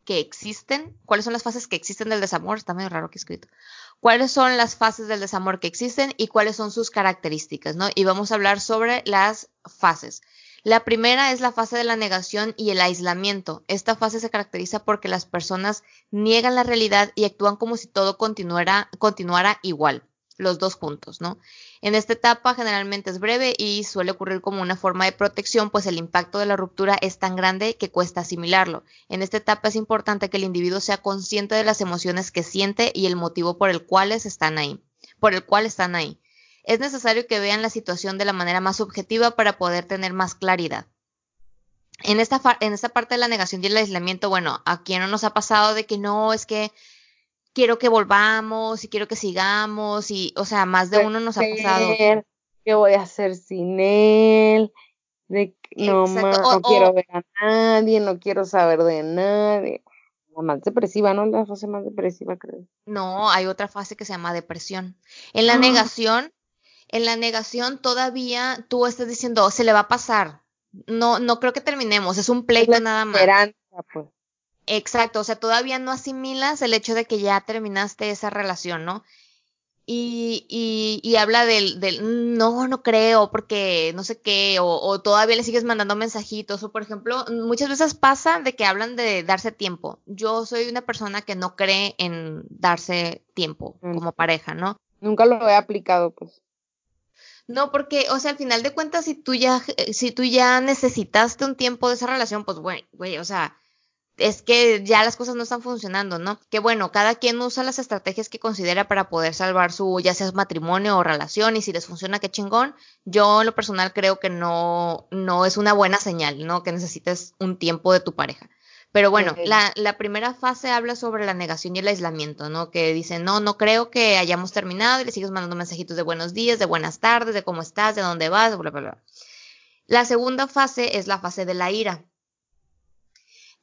que existen, cuáles son las fases que existen del desamor, está medio raro que escrito, cuáles son las fases del desamor que existen y cuáles son sus características, ¿no? Y vamos a hablar sobre las fases. La primera es la fase de la negación y el aislamiento. Esta fase se caracteriza porque las personas niegan la realidad y actúan como si todo continuara, continuara igual los dos juntos, ¿no? En esta etapa generalmente es breve y suele ocurrir como una forma de protección, pues el impacto de la ruptura es tan grande que cuesta asimilarlo. En esta etapa es importante que el individuo sea consciente de las emociones que siente y el motivo por el cual están ahí, por el cual están ahí. Es necesario que vean la situación de la manera más objetiva para poder tener más claridad. En esta, en esta parte de la negación y el aislamiento, bueno, ¿a quién no nos ha pasado de que no, es que quiero que volvamos y quiero que sigamos y, o sea, más de uno nos ha pasado. ¿Qué voy a hacer sin él? De, no, no quiero ver a nadie, no quiero saber de nadie. La más depresiva, ¿no? La fase más depresiva, creo. No, hay otra fase que se llama depresión. En la negación, en la negación todavía tú estás diciendo, se le va a pasar. No, no creo que terminemos, es un pleito nada más. Esperanza, pues. Exacto, o sea, todavía no asimilas el hecho de que ya terminaste esa relación, ¿no? Y, y, y habla del, del, no, no creo, porque no sé qué, o, o, todavía le sigues mandando mensajitos, o por ejemplo, muchas veces pasa de que hablan de darse tiempo. Yo soy una persona que no cree en darse tiempo mm. como pareja, ¿no? Nunca lo he aplicado, pues. No, porque, o sea, al final de cuentas, si tú ya, si tú ya necesitaste un tiempo de esa relación, pues, güey, güey, o sea, es que ya las cosas no están funcionando, ¿no? Que bueno, cada quien usa las estrategias que considera para poder salvar su, ya sea matrimonio o relación, y si les funciona, qué chingón. Yo en lo personal creo que no, no es una buena señal, ¿no? Que necesites un tiempo de tu pareja. Pero bueno, la, la, primera fase habla sobre la negación y el aislamiento, ¿no? Que dice, no, no creo que hayamos terminado y le sigues mandando mensajitos de buenos días, de buenas tardes, de cómo estás, de dónde vas, bla, bla, bla. La segunda fase es la fase de la ira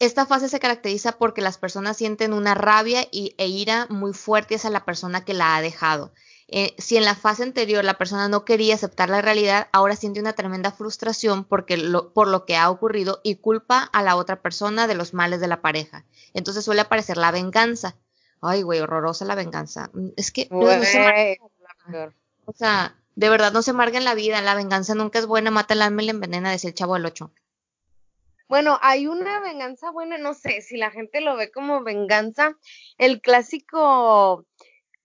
Esta fase se caracteriza porque las personas sienten una rabia y, e ira muy fuerte hacia la persona que la ha dejado. Eh, si en la fase anterior la persona no quería aceptar la realidad, ahora siente una tremenda frustración porque lo, por lo que ha ocurrido y culpa a la otra persona de los males de la pareja. Entonces suele aparecer la venganza. Ay, güey, horrorosa la venganza. Mm, es que... o sea, de verdad no se marga en la vida. La venganza nunca es buena, mata el alma y la envenena, decía el chavo del 8. Bueno, hay una venganza buena, no sé si la gente lo ve como venganza. El clásico,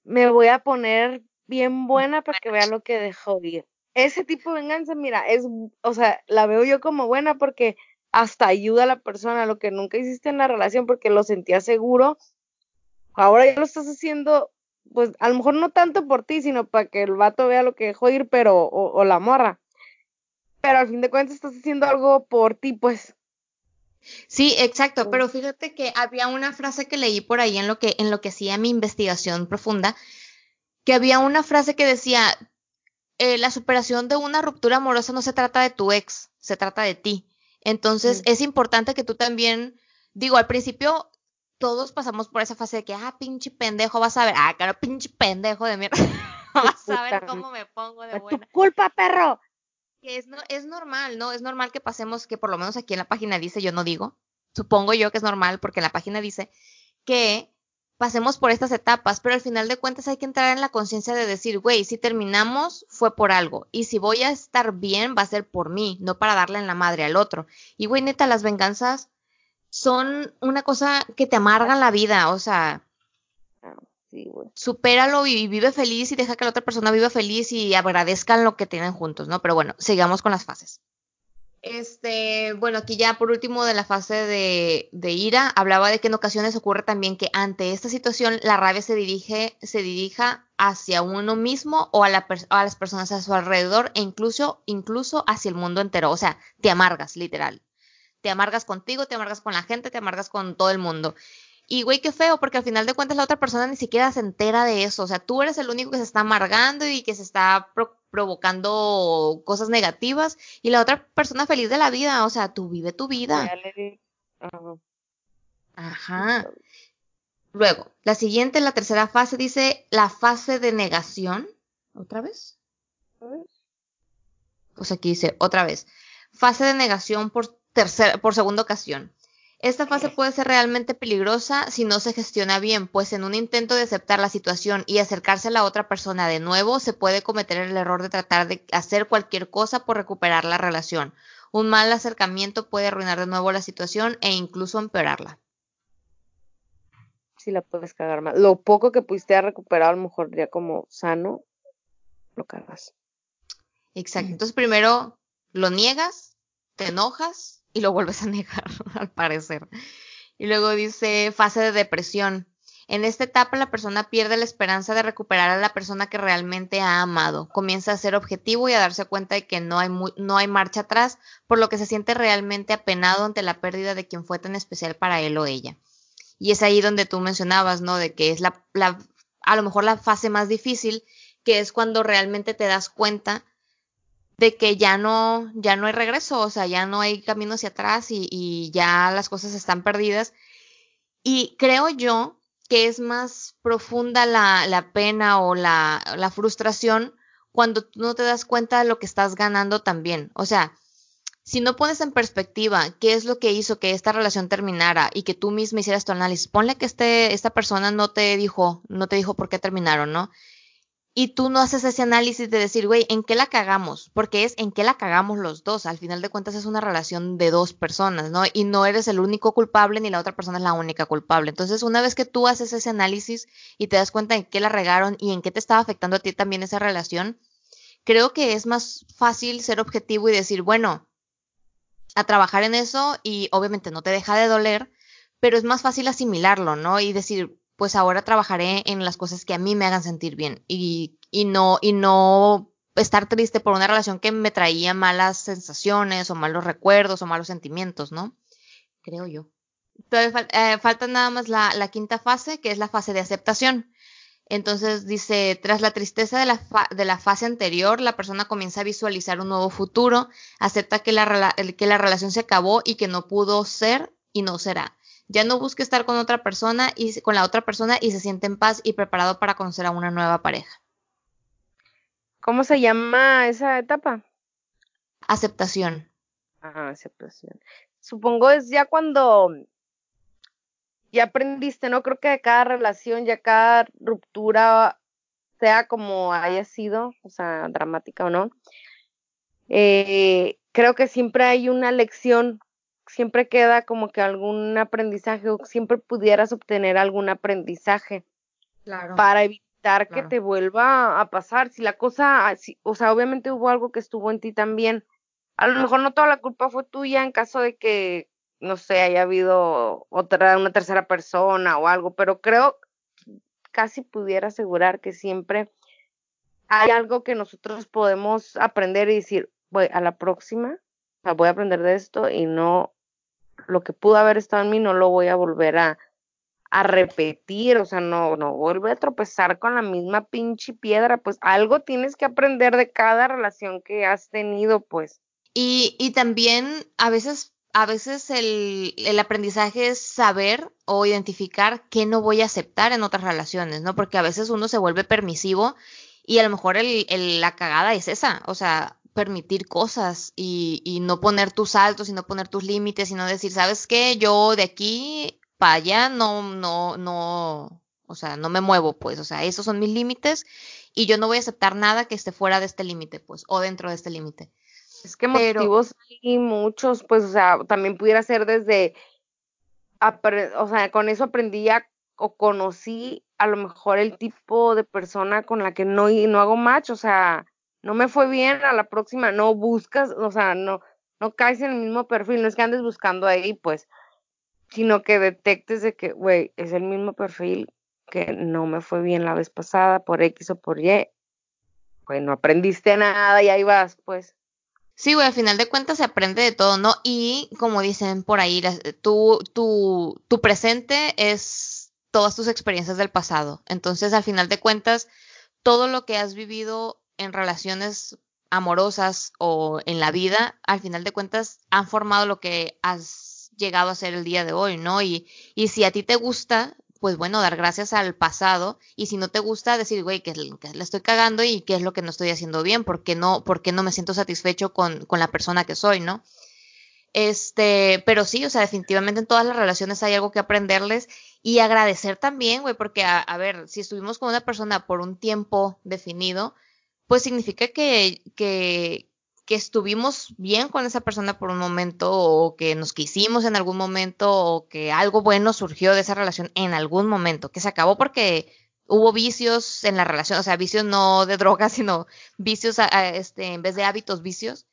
me voy a poner bien buena para que vea lo que dejó ir. Ese tipo de venganza, mira, es, o sea, la veo yo como buena porque hasta ayuda a la persona, lo que nunca hiciste en la relación porque lo sentía seguro. Ahora ya lo estás haciendo, pues a lo mejor no tanto por ti, sino para que el vato vea lo que dejó ir, pero, o, o la morra. Pero al fin de cuentas estás haciendo algo por ti, pues. Sí, exacto, pero fíjate que había una frase que leí por ahí en lo que, en lo que hacía mi investigación profunda, que había una frase que decía, eh, la superación de una ruptura amorosa no se trata de tu ex, se trata de ti. Entonces es importante que tú también, digo, al principio todos pasamos por esa fase de que, ah, pinche pendejo, vas a ver, ah, claro, pinche pendejo de mierda, [laughs] vas a ver cómo me pongo de buena. tu culpa, perro. Que es, no, es normal, ¿no? Es normal que pasemos, que por lo menos aquí en la página dice, yo no digo, supongo yo que es normal porque en la página dice que pasemos por estas etapas, pero al final de cuentas hay que entrar en la conciencia de decir, güey, si terminamos fue por algo, y si voy a estar bien va a ser por mí, no para darle en la madre al otro. Y güey, neta, las venganzas son una cosa que te amargan la vida, o sea, sí, supéralo y vive feliz y deja que la otra persona viva feliz y agradezcan lo que tienen juntos, ¿no? Pero bueno, sigamos con las fases. Este, bueno, aquí ya por último de la fase de, de, ira, hablaba de que en ocasiones ocurre también que ante esta situación la rabia se dirige, se dirija hacia uno mismo o a, la a las personas a su alrededor e incluso, incluso hacia el mundo entero. O sea, te amargas, literal. Te amargas contigo, te amargas con la gente, te amargas con todo el mundo. Y güey, qué feo, porque al final de cuentas la otra persona ni siquiera se entera de eso. O sea, tú eres el único que se está amargando y que se está provocando cosas negativas y la otra persona feliz de la vida, o sea, tú vive tu vida. Ajá. Luego, la siguiente, la tercera fase dice la fase de negación. ¿Otra vez? Pues aquí dice otra vez. Fase de negación por tercera, por segunda ocasión. Esta fase puede ser realmente peligrosa si no se gestiona bien, pues en un intento de aceptar la situación y acercarse a la otra persona de nuevo, se puede cometer el error de tratar de hacer cualquier cosa por recuperar la relación. Un mal acercamiento puede arruinar de nuevo la situación e incluso empeorarla. Si la puedes cagar mal. Lo poco que pudiste haber recuperado, a lo mejor ya como sano, lo cagas. Exacto. Entonces primero lo niegas, te enojas, y lo vuelves a [laughs] negar, al parecer. Y luego dice fase de depresión. En esta etapa la persona pierde la esperanza de recuperar a la persona que realmente ha amado. Comienza a ser objetivo y a darse cuenta de que no hay, no hay marcha atrás, por lo que se siente realmente apenado ante la pérdida de quien fue tan especial para él o ella. Y es ahí donde tú mencionabas, ¿no? De que es la, la a lo mejor la fase más difícil, que es cuando realmente te das cuenta de que ya no, ya no hay regreso, o sea, ya no hay camino hacia atrás y, ya las cosas están perdidas. Y creo yo que es más profunda la, la pena o la, la, frustración cuando no te das cuenta de lo que estás ganando también. O sea, si no pones en perspectiva qué es lo que hizo que esta relación terminara y que tú misma hicieras tu análisis, ponle que este, esta persona no te dijo, no te dijo por qué terminaron, ¿no? Y tú no haces ese análisis de decir, güey, ¿en qué la cagamos? Porque es en qué la cagamos los dos. Al final de cuentas es una relación de dos personas, ¿no? Y no eres el único culpable ni la otra persona es la única culpable. Entonces, una vez que tú haces ese análisis y te das cuenta en qué la regaron y en qué te estaba afectando a ti también esa relación, creo que es más fácil ser objetivo y decir, bueno, a trabajar en eso y obviamente no te deja de doler, pero es más fácil asimilarlo, ¿no? Y decir, pues ahora trabajaré en las cosas que a mí me hagan sentir bien y, y no, y no estar triste por una relación que me traía malas sensaciones o malos recuerdos o malos sentimientos, ¿no? Creo yo. Entonces, eh, falta nada más la, la, quinta fase, que es la fase de aceptación. Entonces dice, tras la tristeza de la, de la fase anterior, la persona comienza a visualizar un nuevo futuro, acepta que la, que la relación se acabó y que no pudo ser y no será. Ya no busque estar con otra persona y con la otra persona y se siente en paz y preparado para conocer a una nueva pareja. ¿Cómo se llama esa etapa? Aceptación. Ah, aceptación. Supongo es ya cuando ya aprendiste, ¿no? Creo que de cada relación, ya cada ruptura, sea como haya sido, o sea, dramática o no, eh, creo que siempre hay una lección, siempre queda como que algún aprendizaje o siempre pudieras obtener algún aprendizaje claro. para evitar que te vuelva a pasar. Si la cosa, o sea, obviamente hubo algo que estuvo en ti también. A lo mejor no toda la culpa fue tuya en caso de que, no sé, haya habido otra, una tercera persona o algo, pero creo casi pudiera asegurar que siempre hay algo que nosotros podemos aprender y decir, voy a la próxima, voy a aprender de esto y no, lo que pudo haber estado en mí no lo voy a volver a, a repetir, o sea, no, no vuelve a tropezar con la misma pinche piedra, pues algo tienes que aprender de cada relación que has tenido, pues. Y, y también a veces, a veces el, el aprendizaje es saber o identificar qué no voy a aceptar en otras relaciones, ¿no? Porque a veces uno se vuelve permisivo y a lo mejor el, el, la cagada es esa, o sea, permitir cosas y, y, no poner tus saltos y no poner tus límites y no decir, ¿sabes qué? Yo de aquí para allá no, no, no, o sea, no me muevo, pues, o sea, esos son mis límites y yo no voy a aceptar nada que esté fuera de este límite, pues, o dentro de este límite. Es que motivos hay muchos, pues, o sea, también pudiera ser desde, o sea, con eso aprendí a, o conocí a lo mejor el tipo de persona con la que no, no hago match, o sea, no me fue bien, a la próxima no buscas, o sea, no, no caes en el mismo perfil, no es que andes buscando ahí, pues, sino que detectes de que, güey, es el mismo perfil que no me fue bien la vez pasada por X o por Y. Pues no aprendiste nada y ahí vas, pues. Sí, güey, al final de cuentas se aprende de todo, ¿no? Y como dicen por ahí, tu, tu, tu presente es todas tus experiencias del pasado. Entonces, al final de cuentas, todo lo que has vivido en relaciones amorosas o en la vida, al final de cuentas han formado lo que has llegado a ser el día de hoy, ¿no? Y, y si a ti te gusta, pues bueno, dar gracias al pasado y si no te gusta, decir, güey, que, que estoy cagando y qué es lo que no estoy haciendo bien, ¿por qué no, por qué no me siento satisfecho con, con la persona que soy, ¿no? Este, pero sí, o sea, definitivamente en todas las relaciones hay algo que aprenderles y agradecer también, güey, porque a, a ver, si estuvimos con una persona por un tiempo definido, pues significa que, que, que estuvimos bien con esa persona por un momento o que nos quisimos en algún momento o que algo bueno surgió de esa relación en algún momento, que se acabó porque hubo vicios en la relación, o sea, vicios no de drogas, [laughs] sino vicios este, en vez de hábitos, vicios.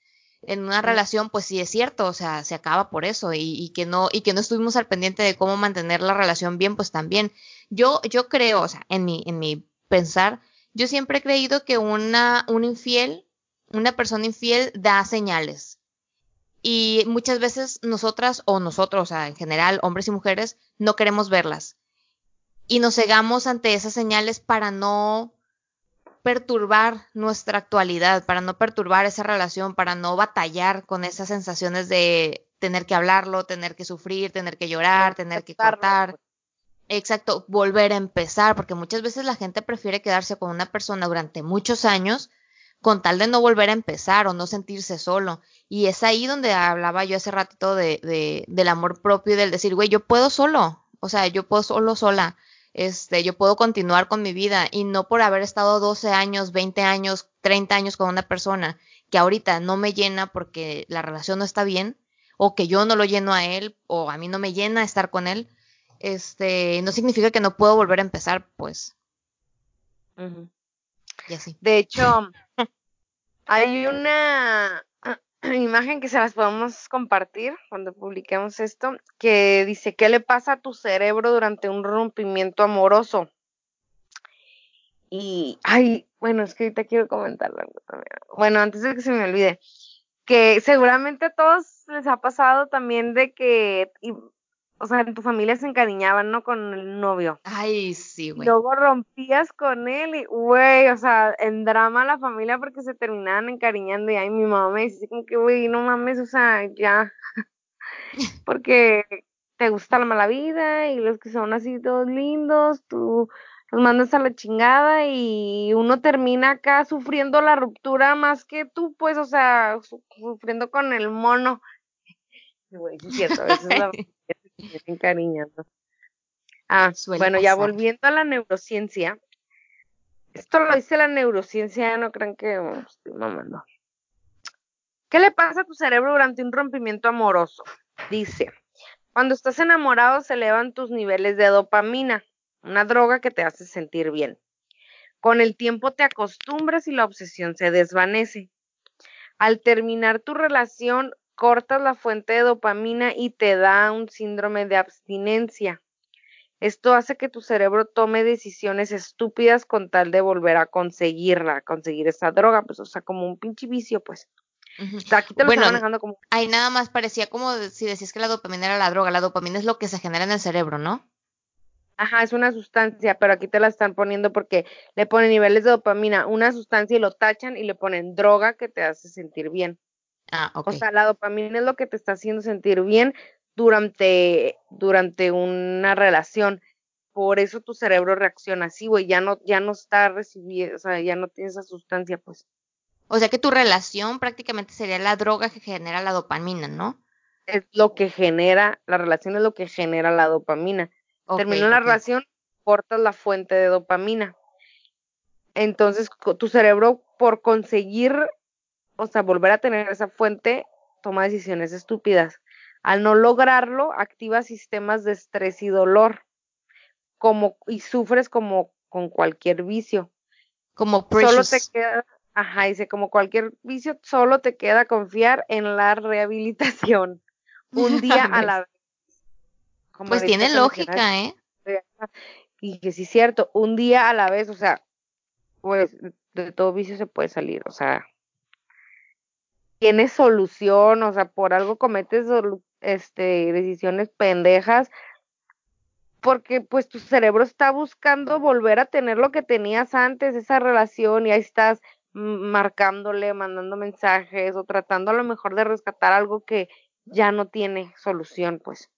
En una relación, pues sí es cierto, o sea, se acaba por eso y, y, que no y que no estuvimos al pendiente de cómo mantener la relación bien, pues también. Yo yo creo, o sea, en mi en mi pensar, yo siempre he creído que una, un infiel, una persona infiel da señales. Y muchas veces nosotras o nosotros, o sea, en general, hombres y mujeres, no queremos verlas. Y nos cegamos ante esas señales para no perturbar nuestra actualidad, para no perturbar esa relación, para no batallar con esas sensaciones de tener que hablarlo, tener que sufrir, tener que llorar, tener que cortar. Exacto, volver a empezar, porque muchas veces la gente prefiere quedarse con una persona durante muchos años con tal de no volver a empezar o no sentirse solo. Y es ahí donde hablaba yo hace ratito de, de, del amor propio y del decir, güey, yo puedo solo, o sea, yo puedo solo sola, este, yo puedo continuar con mi vida y no por haber estado 12 años, 20 años, 30 años con una persona que ahorita no me llena porque la relación no está bien, o que yo no lo lleno a él, o a mí no me llena estar con él, este, no significa que no puedo volver a empezar, pues. Ujú. Y así. De hecho, [laughs] hay una [clears throat] imagen que se las podemos compartir cuando publiquemos esto, que dice, ¿qué le pasa a tu cerebro durante un rompimiento amoroso? Y, ay, bueno, es que ahorita quiero comentar algo también. Bueno, antes de que se me olvide, que seguramente a todos les ha pasado también de que, y, o sea, en tu familia se encariñaban, ¿no? Con el novio. Ay, sí, güey. Luego rompías con él y, güey, o sea, en drama la familia porque se terminaban encariñando y ahí mi mamá me dice como que, güey, no mames, o sea, ya. [laughs] porque te gusta la mala vida y los que son así todos lindos, tú los mandas a la chingada y uno termina acá sufriendo la ruptura más que tú, pues, o sea, sufriendo con el mono. Güey, es cierto, a veces [laughs] la encariñando. Ah, bueno, ya volviendo a la neurociencia. Esto lo dice la neurociencia, no crean que estoy mamando. ¿Qué le pasa a tu cerebro durante un rompimiento amoroso? Dice, cuando estás enamorado se elevan tus niveles de dopamina una droga que te hace sentir bien. Con el tiempo te acostumbras y la obsesión se desvanece. Al terminar tu relación, cortas la fuente de dopamina y te da un síndrome de abstinencia. Esto hace que tu cerebro tome decisiones estúpidas con tal de volver a conseguirla, conseguir esa droga, pues, o sea, como un pinche vicio, pues. Aquí te lo bueno, manejando como. Ahí nada más parecía como si decías que la dopamina era la droga. La dopamina es lo que se genera en el cerebro, ¿no? Ajá, es una sustancia, pero aquí te la están poniendo porque le ponen niveles de dopamina, una sustancia y lo tachan y le ponen droga que te hace sentir bien. Ah. O sea, la dopamina es lo que te está haciendo sentir bien durante, durante una relación. Por eso tu cerebro reacciona así, güey, ya no, ya no está recibiendo, o sea, ya no tiene esa sustancia, pues. O sea que tu relación prácticamente sería la droga que genera la dopamina, ¿no? Es lo que genera, la relación es lo que genera la dopamina. Terminó la relación, cortas la fuente de dopamina. Entonces, tu cerebro, por conseguir, o sea, volver a tener esa fuente, toma decisiones estúpidas. Al no lograrlo, activa sistemas de estrés y dolor, como, y sufres como con cualquier vicio. Como Solo te queda, ajá, dice, como cualquier vicio, solo te queda confiar en la rehabilitación. [laughs] Un día a la pues tiene lógica, ¿eh? Y que sí es cierto, un día a la vez, o sea, pues de todo vicio se puede salir, o sea, tienes solución, o sea, por algo cometes este decisiones pendejas porque pues tu cerebro está buscando volver a tener lo que tenías antes, esa relación, y ahí estás marcándole, mandando mensajes o tratando a lo mejor de rescatar algo que ya no tiene solución, pues.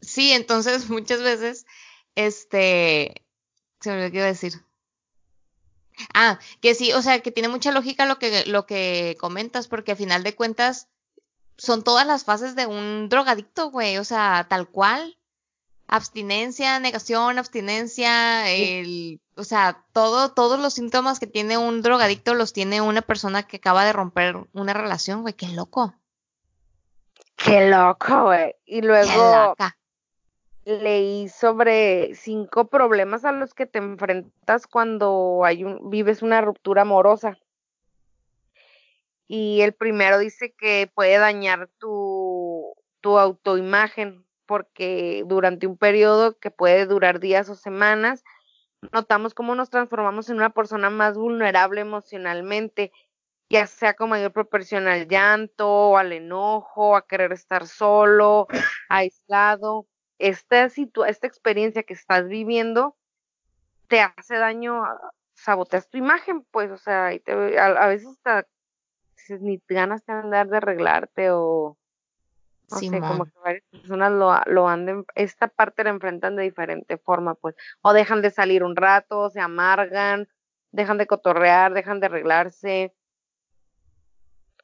Sí, entonces muchas veces, este, se me olvidó decir. Ah, que sí, o sea, que tiene mucha lógica lo que, lo que comentas, porque a final de cuentas son todas las fases de un drogadicto, güey, o sea, tal cual. Abstinencia, negación, abstinencia, el, o sea, todo, todos los síntomas que tiene un drogadicto los tiene una persona que acaba de romper una relación, güey, qué loco. Qué loco, güey. Y luego, leí sobre cinco problemas a los que te enfrentas cuando hay un, vives una ruptura amorosa. Y el primero dice que puede dañar tu, tu autoimagen, porque durante un periodo que puede durar días o semanas, notamos cómo nos transformamos en una persona más vulnerable emocionalmente, ya sea con mayor proporción al llanto, al enojo, a querer estar solo, aislado esta, esta experiencia que estás viviendo te hace daño, saboteas tu imagen, pues, o sea, y te, a, veces hasta ni ganas de andar de arreglarte o no sé, como que varias personas lo, lo anden, esta parte la enfrentan de diferente forma, pues, o dejan de salir un rato, se amargan, dejan de cotorrear, dejan de arreglarse,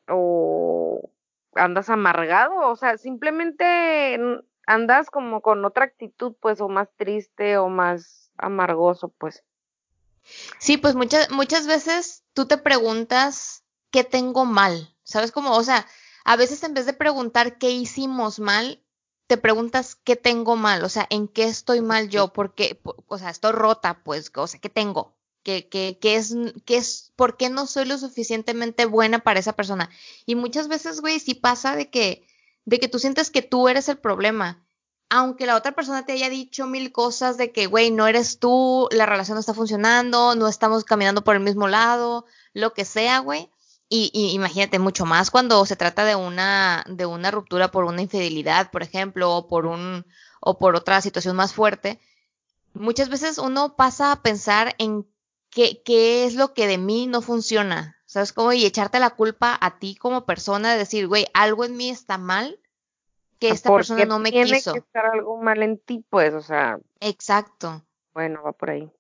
o andas amargado, o sea, simplemente andas como con otra actitud, pues, o más triste o más amargoso, pues. Sí, pues muchas, muchas veces tú te preguntas qué tengo mal, ¿sabes cómo? O sea, a veces en vez de preguntar qué hicimos mal, te preguntas qué tengo mal, o sea, en qué estoy mal yo, porque, o sea, estoy rota, pues, o sea, ¿qué tengo? ¿Qué, qué, qué es, qué es, por qué no soy lo suficientemente buena para esa persona? Y muchas veces, güey, sí pasa de que, de que tú sientes que tú eres el problema. Aunque la otra persona te haya dicho mil cosas de que, güey, no eres tú, la relación no está funcionando, no estamos caminando por el mismo lado, lo que sea, güey. Y, imagínate mucho más cuando se trata de una, de una ruptura por una infidelidad, por ejemplo, o por un, o por otra situación más fuerte. Muchas veces uno pasa a pensar en qué, qué es lo que de mí no funciona. ¿Sabes cómo? Y echarte la culpa a ti como persona de decir, güey, algo en mí está mal que esta persona no me tiene quiso. que estar algo mal en ti, pues, o sea, Exacto. bueno, va por ahí.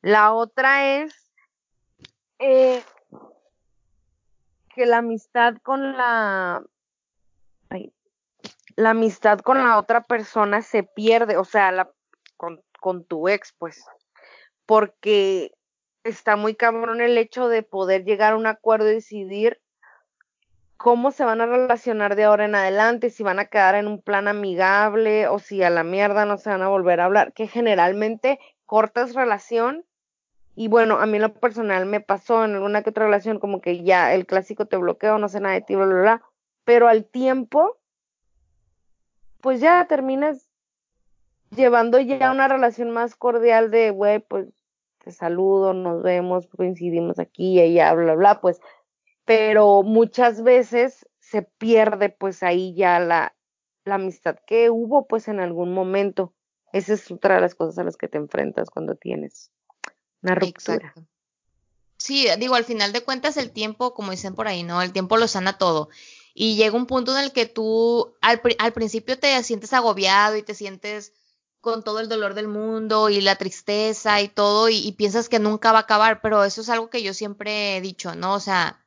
La otra es eh, que la amistad con la ay, la amistad con la otra persona se pierde, o sea, la con, con tu ex, pues, porque está muy cabrón el hecho de poder llegar a un acuerdo y decidir cómo se van a relacionar de ahora en adelante, si van a quedar en un plan amigable o si a la mierda no se van a volver a hablar, que generalmente cortas relación. Y bueno, a mí lo personal me pasó en alguna que otra relación como que ya el clásico te bloqueo, no sé nada de ti, bla, bla, bla, pero al tiempo, pues ya terminas llevando ya una relación más cordial de, güey, pues te saludo, nos vemos, coincidimos aquí y allá, bla, bla, bla, pues, pero muchas veces se pierde pues ahí ya la, la amistad que hubo pues en algún momento. Esa es otra de las cosas a las que te enfrentas cuando tienes una ruptura. Sí, digo, al final de cuentas el tiempo, como dicen por ahí, ¿no? El tiempo lo sana todo. Y llega un punto en el que tú al, al principio te sientes agobiado y te sientes con todo el dolor del mundo y la tristeza y todo y, y piensas que nunca va a acabar, pero eso es algo que yo siempre he dicho, ¿no? O sea,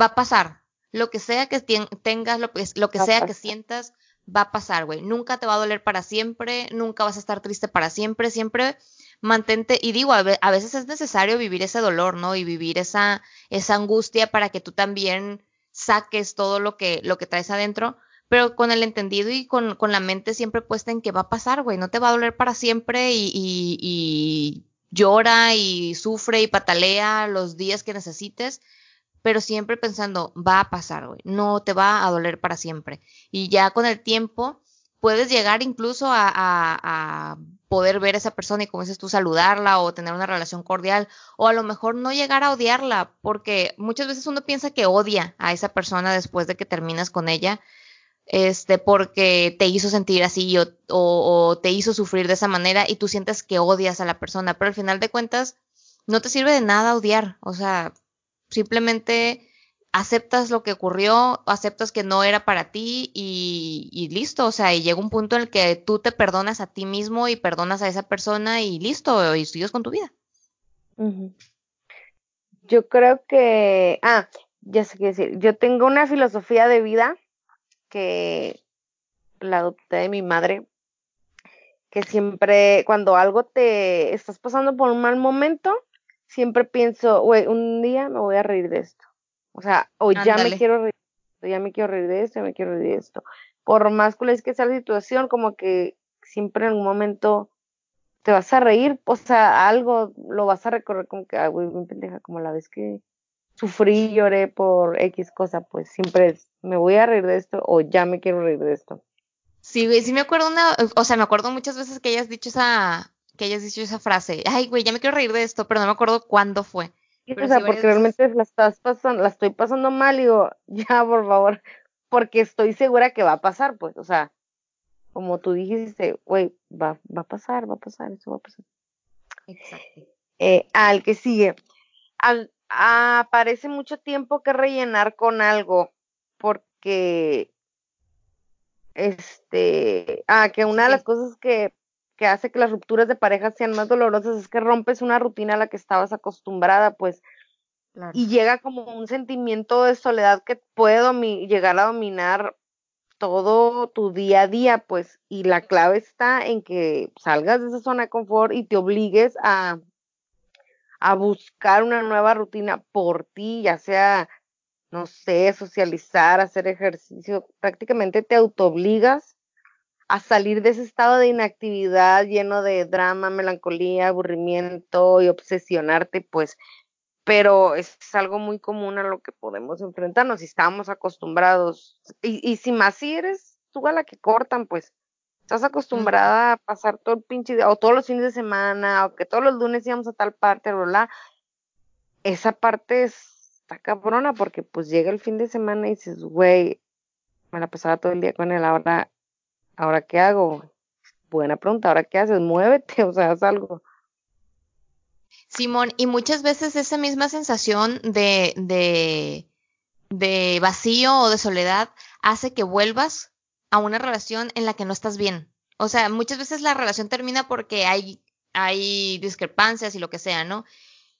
va a pasar. Lo que sea que tengas, lo que, lo que sea que sientas, va a pasar, güey. Nunca te va a doler para siempre, nunca vas a estar triste para siempre, siempre mantente, y digo, a veces es necesario vivir ese dolor, ¿no? Y vivir esa, esa angustia para que tú también saques todo lo que, lo que traes adentro, pero con el entendido y con, con la mente siempre puesta en que va a pasar, güey, no te va a doler para siempre y, y, y llora y sufre y patalea los días que necesites, pero siempre pensando, va a pasar, güey, no te va a doler para siempre. Y ya con el tiempo puedes llegar incluso a, a, a poder ver a esa persona y como dices tú, saludarla o tener una relación cordial, o a lo mejor no llegar a odiarla, porque muchas veces uno piensa que odia a esa persona después de que terminas con ella, este, porque te hizo sentir así o, o, te hizo sufrir de esa manera y tú sientes que odias a la persona, pero al final de cuentas no te sirve de nada odiar, o sea, simplemente aceptas lo que ocurrió, aceptas que no era para ti y, listo, o sea, y llega un punto en el que tú te perdonas a ti mismo y perdonas a esa persona y listo, y sigues con tu vida. Yo creo que, ah, ya sé qué decir. Yo tengo una filosofía de vida que la adopté de mi madre, que siempre, cuando algo te estás pasando por un mal momento, siempre pienso, güey, un día me voy a reír de esto. O sea, o ya me quiero reír, de esto, ya me quiero reír de esto, ya me quiero reír de esto. Por más culés que sea la situación, como que siempre en algún momento te vas a reír, o sea, algo lo vas a recorrer como que, ay, güey, bien pendeja, como la vez que sufrí lloré por X cosa, pues siempre es, me voy a reír de esto o ya me quiero reír de esto. Sí, güey, sí me acuerdo una, o sea, me acuerdo muchas veces que hayas dicho esa, que hayas dicho esa frase, ay, güey, ya me quiero reír de esto, pero no me acuerdo cuándo fue. Sí, o sea, sí, porque veces- realmente la estás pasando, la estoy pasando mal y digo, [laughs] ya, por favor, porque estoy segura que va a pasar, pues, o sea, como tú dijiste, güey, va, va a pasar, va a pasar, eso va a pasar. Exacto. Eh, al que sigue, al, ah, parece mucho tiempo que rellenar con algo, porque, este, ah, que una de las cosas que, que hace que las rupturas de pareja sean más dolorosas es que rompes una rutina a la que estabas acostumbrada, pues, Claro. y llega como un sentimiento de soledad que puede llegar a dominar todo tu día a día, pues, y la clave está en que salgas de esa zona de confort y te obligues a, a buscar una nueva rutina por ti, ya sea, no sé, socializar, hacer ejercicio, prácticamente te autoobligas a salir de ese estado de inactividad lleno de drama, melancolía, aburrimiento y obsesionarte, pues, pero es algo muy común a lo que podemos enfrentarnos y estamos acostumbrados. Y, y si más si eres tú a la que cortan, pues estás acostumbrada a pasar todo el pinche día, o todos los fines de semana, o que todos los lunes íbamos a tal parte, bla, bla. Esa parte está cabrona porque pues llega el fin de semana y dices, güey, me la pasaba todo el día con él, ahora, ahora qué hago? Buena pregunta, ahora qué haces? Muévete, [laughs] o sea, haz algo. Simón, y muchas veces esa misma sensación de, de, de vacío o de soledad hace que vuelvas a una relación en la que no estás bien. O sea, muchas veces la relación termina porque hay, hay discrepancias y lo que sea, ¿no?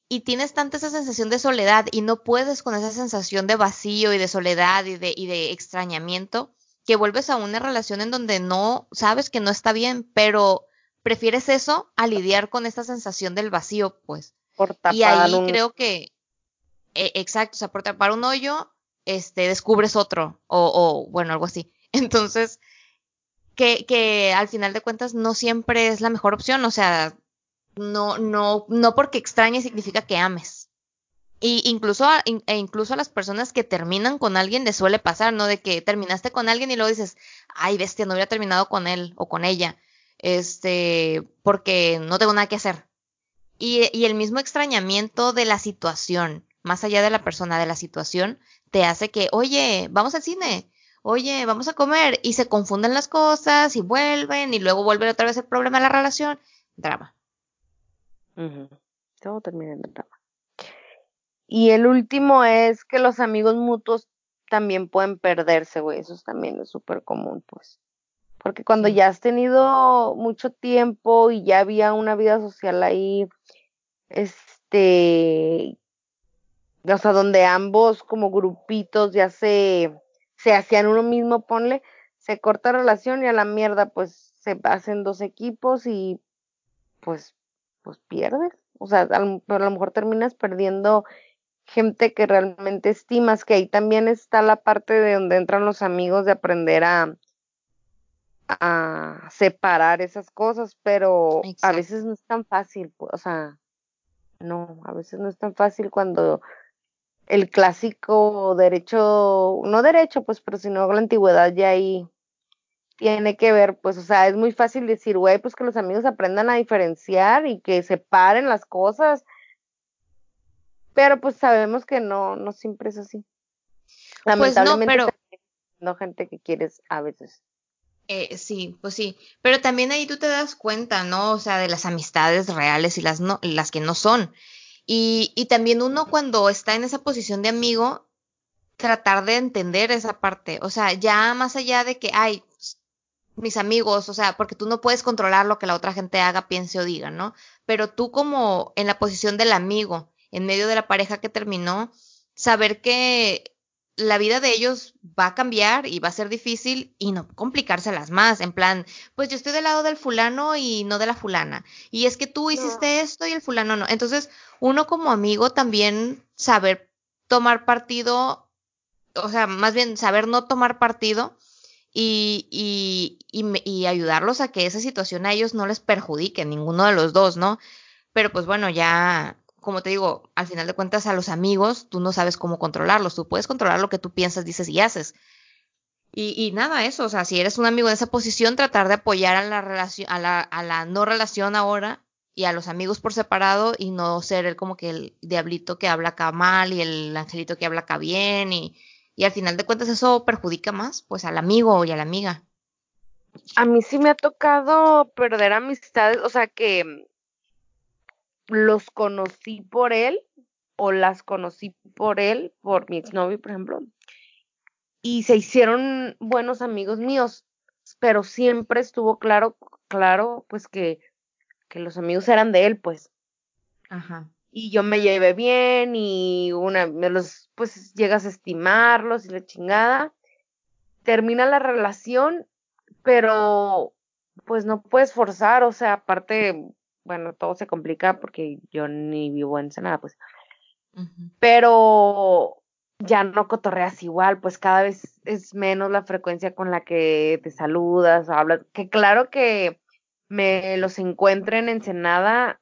Y tienes tanta esa sensación de soledad y no puedes con esa sensación de vacío y de soledad y de, y de extrañamiento que vuelves a una relación en donde no sabes que no está bien, pero prefieres eso a lidiar con esta sensación del vacío, pues. y ahí creo que, e, exacto, o sea, por tapar un hoyo, este, descubres otro, o, o bueno, algo así. [laughs] Entonces, que, que al final de cuentas no siempre es la mejor opción, o sea, no, no, no porque extrañes significa que ames. Y incluso a, e incluso a las personas que terminan con alguien les suele pasar, ¿no? De que terminaste con alguien y luego dices, ay, bestia, no hubiera terminado con él o con ella, este, porque no tengo nada que hacer. Y, y el mismo extrañamiento de la situación, más allá de la persona, de la situación, te hace que, oye, vamos al cine, oye, vamos a comer, y se confunden las cosas y vuelven, y luego vuelve otra vez el problema de la relación, drama. Todo termina en drama. Y el último es que los amigos mutuos también pueden perderse, güey, eso también es súper común, pues. Porque cuando ya has tenido mucho tiempo y ya había una vida social ahí, este, o sea, donde ambos como grupitos ya se, se hacían uno mismo, ponle, se corta relación y a la mierda, pues se hacen dos equipos y pues, pues pierdes. O sea, pero a lo mejor terminas perdiendo gente que realmente estimas, que ahí también está la parte de donde entran los amigos de aprender a, a separar esas cosas, pero a veces no es tan fácil, o sea, no, a veces no es tan fácil cuando el clásico derecho, no derecho, pues, pero sino la antigüedad ya ahí tiene que ver, pues, o sea, es muy fácil decir, güey, pues que los amigos aprendan a diferenciar y que separen las cosas, pero pues sabemos que no, no siempre es así. Lamentablemente, pues no, pero... no gente que quieres a veces. Eh, sí, pues sí, pero también ahí tú te das cuenta, ¿no? O sea, de las amistades reales y las, no, las que no son. Y, y también uno cuando está en esa posición de amigo, tratar de entender esa parte. O sea, ya más allá de que, ay, mis amigos, o sea, porque tú no puedes controlar lo que la otra gente haga, piense o diga, ¿no? Pero tú como en la posición del amigo, en medio de la pareja que terminó, saber que la vida de ellos va a cambiar y va a ser difícil y no complicárselas más, en plan, pues yo estoy del lado del fulano y no de la fulana. Y es que tú hiciste esto y el fulano no. Entonces, uno como amigo también saber tomar partido, o sea, más bien saber no tomar partido y, y, y, y ayudarlos a que esa situación a ellos no les perjudique, ninguno de los dos, ¿no? Pero pues bueno, ya como te digo, al final de cuentas a los amigos tú no sabes cómo controlarlos, tú puedes controlar lo que tú piensas, dices y haces. Y, y nada, eso, o sea, si eres un amigo en esa posición, tratar de apoyar a la relación, a la, a la no relación ahora y a los amigos por separado y no ser el como que el diablito que habla acá mal y el angelito que habla acá bien y, y al final de cuentas eso perjudica más pues al amigo y a la amiga. A mí sí me ha tocado perder amistades, o sea que los conocí por él o las conocí por él, por mi exnovio, por ejemplo, y se hicieron buenos amigos míos, pero siempre estuvo claro, claro, pues que, que los amigos eran de él, pues. Ajá. Y yo me llevé bien y una, me los, pues llegas a estimarlos y la chingada. Termina la relación, pero pues no puedes forzar, o sea, aparte, bueno, todo se complica porque yo ni vivo en Ensenada, pues. Pero ya no cotorreas igual, pues cada vez es menos la frecuencia con la que te saludas o hablas. Que claro que me los encuentren en Ensenada,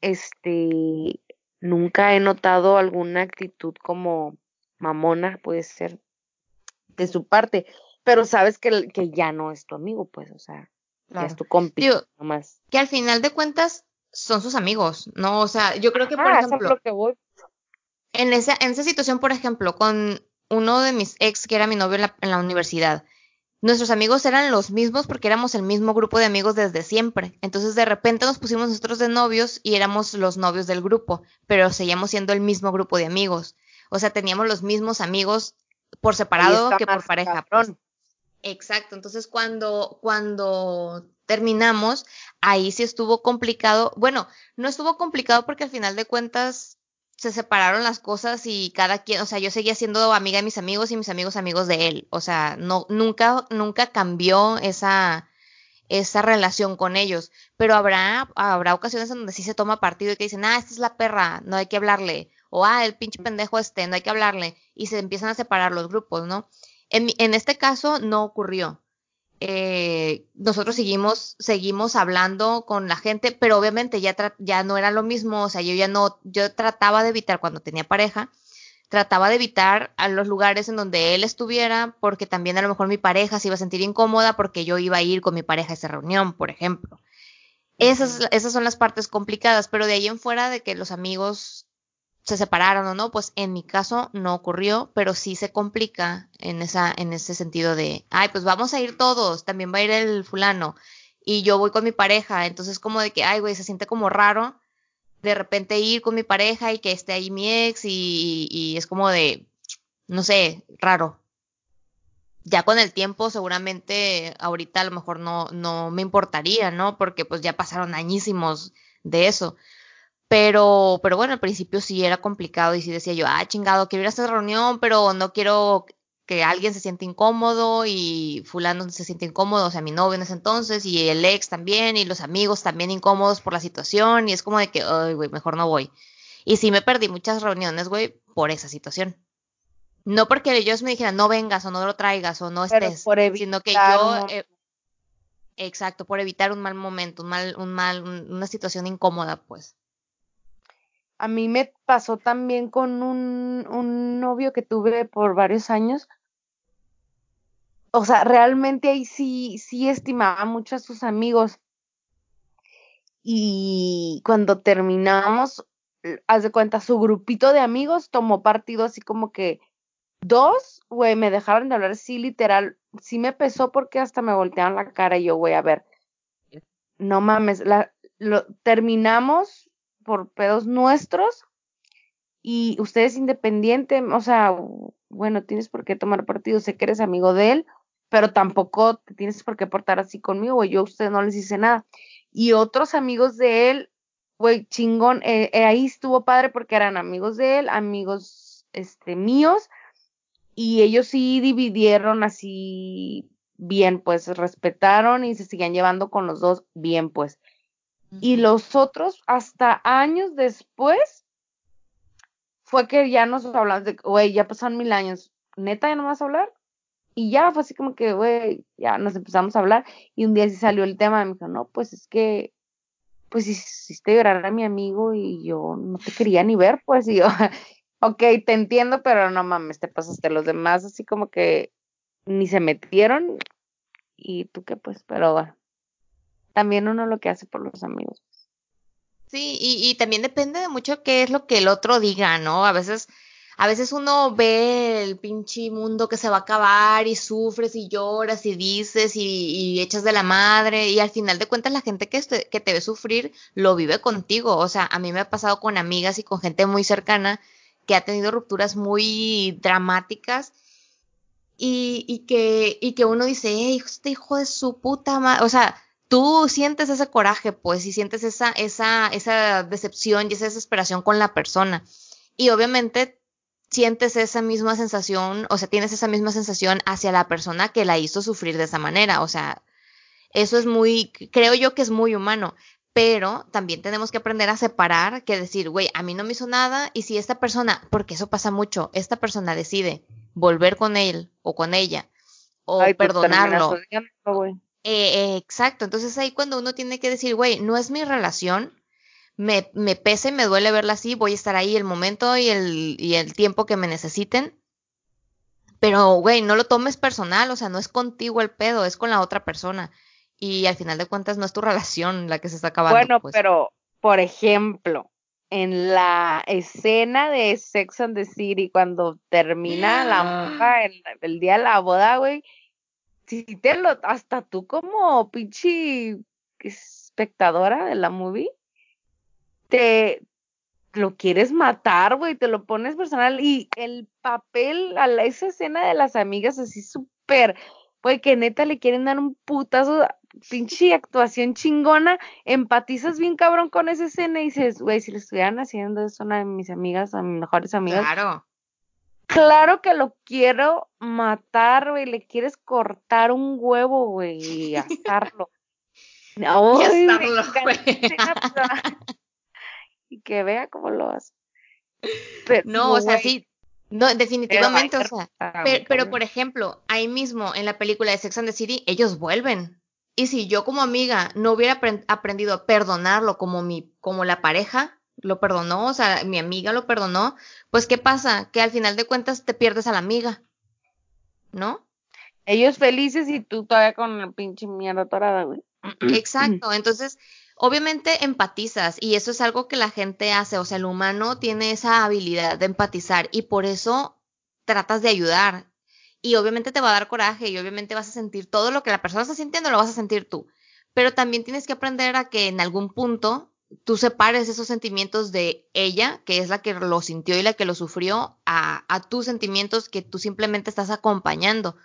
este, nunca he notado alguna actitud como mamona, puede ser, de su parte, pero sabes que, que ya no es tu amigo, pues, o sea, es tu compi, nomás. Que al final de cuentas son sus amigos, ¿no? O sea, yo creo que, por ejemplo, En, esa, en esa situación, por ejemplo, con uno de mis ex, que era mi novio en la, en la universidad, nuestros amigos eran los mismos porque éramos el mismo grupo de amigos desde siempre. Entonces de repente nos pusimos nosotros de novios y éramos los novios del grupo, pero seguíamos siendo el mismo grupo de amigos. O sea, teníamos los mismos amigos por separado que por pareja. Pues. Exacto. Entonces, cuando, cuando terminamos, ahí sí estuvo complicado. Bueno, no estuvo complicado porque al final de cuentas se separaron las cosas y cada quien, o sea, yo seguía siendo amiga de mis amigos y mis amigos amigos de él. O sea, no, nunca, nunca cambió esa, esa relación con ellos. Pero habrá, habrá ocasiones en donde sí se toma partido y que dicen, ah, esta es la perra, no hay que hablarle. O, ah, el pinche pendejo este, no hay que hablarle. Y se empiezan a separar los grupos, ¿no? En, en este caso no ocurrió. Eh, nosotros seguimos, seguimos hablando con la gente, pero obviamente ya, ya no era lo mismo, o sea, yo ya no, yo trataba de evitar cuando tenía pareja, trataba de evitar a los lugares en donde él estuviera, porque también a lo mejor mi pareja se iba a sentir incómoda porque yo iba a ir con mi pareja a esa reunión, por ejemplo. Esas, esas son las partes complicadas, pero de ahí en fuera de que los amigos se separaron o no, pues en mi caso no ocurrió, pero sí se complica en esa, en ese sentido de, ay, pues vamos a ir todos, también va a ir el fulano, y yo voy con mi pareja, entonces como de que, ay, güey, se siente como raro de repente ir con mi pareja y que esté ahí mi ex y, y es como de, no sé, raro. Ya con el tiempo seguramente ahorita a lo mejor no, no me importaría, ¿no? Porque pues ya pasaron añísimos de eso. Pero, pero bueno, al principio sí era complicado y sí decía yo, ah, chingado, quiero ir a esta reunión, pero no quiero que alguien se siente incómodo y fulano se siente incómodo, o sea, mi novio en ese entonces y el ex también y los amigos también incómodos por la situación y es como de que, ay, güey, mejor no voy. Y sí me perdí muchas reuniones, güey, por esa situación. No porque ellos me dijeran, no vengas o no lo traigas o no estés, sino que yo... Eh, exacto, por evitar un mal momento, un mal, un mal, una situación incómoda, pues. A mí me pasó también con un, un novio que tuve por varios años. O sea, realmente ahí sí, sí estimaba mucho a sus amigos. Y cuando terminamos, haz de cuenta, su grupito de amigos tomó partido así como que dos, güey, me dejaron de hablar, sí, literal, sí me pesó porque hasta me voltearon la cara y yo, güey, a ver, no mames, la, lo, terminamos por pedos nuestros y usted es independiente, o sea, bueno, tienes por qué tomar partido, sé que eres amigo de él, pero tampoco te tienes por qué portar así conmigo, güey, yo a no les hice nada. Y otros amigos de él, güey, chingón, eh, eh, ahí estuvo padre porque eran amigos de él, amigos, este, míos, y ellos sí dividieron así bien, pues respetaron y se siguen llevando con los dos bien, pues. Y los otros, hasta años después, fue que ya nos hablamos de, güey, ya pasaron mil años, neta, ya no vas a hablar. Y ya fue así como que, güey, ya nos empezamos a hablar. Y un día sí salió el tema, me dijo, no, pues es que, pues hiciste llorar a mi amigo y yo no te quería ni ver, pues. Y yo, [laughs] ok, te entiendo, pero no mames, te pasaste los demás, así como que ni se metieron. Y tú qué, pues, pero bueno también uno lo que hace por los amigos. Sí, y, y también depende de mucho qué es lo que el otro diga, ¿no? A veces, a veces uno ve el pinche mundo que se va a acabar y sufres y lloras y dices y, y echas de la madre y al final de cuentas la gente que, este, que te ve sufrir lo vive contigo. O sea, a mí me ha pasado con amigas y con gente muy cercana que ha tenido rupturas muy dramáticas y, y que, y que uno dice, hey, este hijo de su puta madre, o sea, tú sientes ese coraje, pues, y sientes esa, esa, esa decepción y esa desesperación con la persona. Y obviamente sientes esa misma sensación, o sea, tienes esa misma sensación hacia la persona que la hizo sufrir de esa manera. O sea, eso es muy, creo yo que es muy humano. Pero también tenemos que aprender a separar, que decir, güey, a mí no me hizo nada, y si esta persona, porque eso pasa mucho, esta persona decide volver con él o con ella, o pues, perdonarlo. Eh, exacto, entonces ahí cuando uno tiene que decir, güey, no es mi relación, me, me pese, me duele verla así, voy a estar ahí el momento y el, y el tiempo que me necesiten. Pero, güey, no lo tomes personal, o sea, no es contigo el pedo, es con la otra persona. Y al final de cuentas no es tu relación la que se está acabando. Bueno, pues. pero, por ejemplo, en la escena de Sex and the City, cuando termina la [gasps] monja el, el, día de la boda, güey, si te lo, hasta tú como pinche espectadora de la movie, te, lo quieres matar, güey, te lo pones personal y el papel a esa escena de las amigas así súper, güey, que neta le quieren dar un putazo, pinche actuación chingona, empatizas bien cabrón con esa escena y dices, güey, si le estuvieran haciendo eso una de mis amigas, a mis mejores amigas. Claro. Claro que lo quiero matar, güey, le quieres cortar un huevo, güey, y asarlo. No, [laughs] y asarlo, güey [laughs] y que vea cómo lo hace. no, o sea, sí, no, definitivamente, o sea, pero, por ejemplo, ahí mismo en la película de Sex and the City, ellos vuelven. Y si yo como amiga no hubiera aprendido a perdonarlo como mi, como la pareja lo perdonó, o sea, mi amiga lo perdonó, pues ¿qué pasa? Que al final de cuentas te pierdes a la amiga, ¿no? Ellos felices y tú todavía con la pinche mierda torada, güey. Exacto, entonces Obviamente empatizas y eso es algo que la gente hace, o sea, el humano tiene esa habilidad de empatizar y por eso tratas de ayudar. Y obviamente te va a dar coraje y obviamente vas a sentir todo lo que la persona está sintiendo, lo vas a sentir tú. Pero también tienes que aprender a que en algún punto tú separes esos sentimientos de ella, que es la que lo sintió y la que lo sufrió, a, a tus sentimientos que tú simplemente estás acompañando.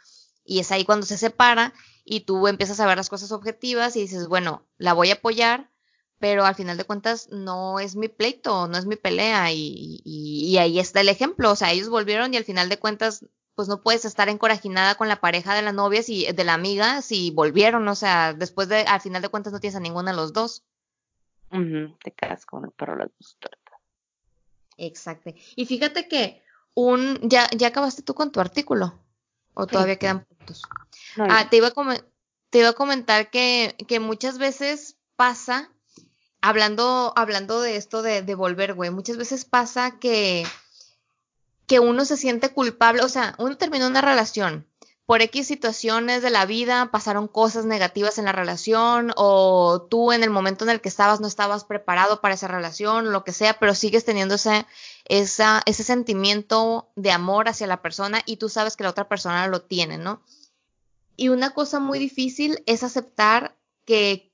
Y es ahí cuando se separa y tú empiezas a ver las cosas objetivas y dices, bueno, la voy a apoyar, pero al final de cuentas no es mi pleito, no es mi pelea y, y, ahí está el ejemplo, o sea, ellos volvieron y al final de cuentas pues no puedes estar encorajinada con la pareja de la novia si, de la amiga si volvieron, o sea, después de, al final de cuentas no tienes a ninguna de los dos. Te quedas con el perro las dos Exacto. Y fíjate que un, ya, ya acabaste tú con tu artículo. ¿O todavía quedan puntos? ah, te iba, a te iba a comentar que, que muchas veces pasa, hablando, hablando de esto de, de volver, güey, muchas veces pasa que, que uno se siente culpable, o sea, uno terminó una relación, por X situaciones de la vida pasaron cosas negativas en la relación o tú en el momento en el que estabas no estabas preparado para esa relación, lo que sea, pero sigues teniendo ese, ese sentimiento de amor hacia la persona y tú sabes que la otra persona lo tiene, ¿no? Y una cosa muy difícil es aceptar que,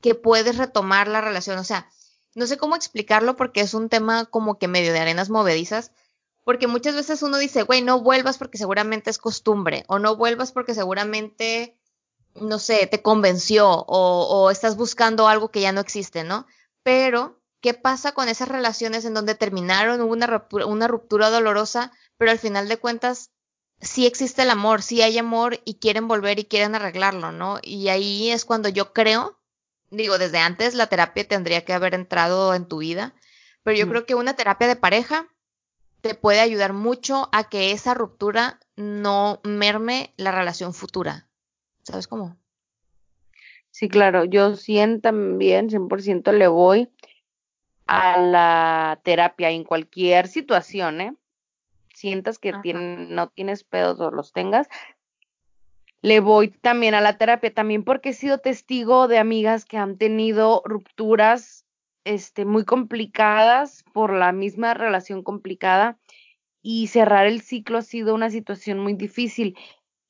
que puedes retomar la relación, o sea, no sé cómo explicarlo porque es un tema como que medio de arenas movedizas, porque muchas veces uno dice, güey, no vuelvas porque seguramente es costumbre, o no vuelvas porque seguramente, no sé, te convenció, o, o estás buscando algo que ya no existe, ¿no? Pero, ¿qué pasa con esas relaciones en donde terminaron, hubo una ruptura, una ruptura dolorosa, pero al final de cuentas sí existe el amor, sí hay amor y quieren volver y quieren arreglarlo, ¿no? Y ahí es cuando yo creo, digo, desde antes la terapia tendría que haber entrado en tu vida, pero yo creo que una terapia de pareja te puede ayudar mucho a que esa ruptura no merme la relación futura. ¿Sabes cómo? Sí, claro, yo siento también 100% le voy a la terapia en cualquier situación, ¿eh? Sientas que no tienes pedos o los tengas, le voy también a la terapia, también porque he sido testigo de amigas que han tenido rupturas este, muy complicadas por la misma relación complicada y cerrar el ciclo ha sido una situación muy difícil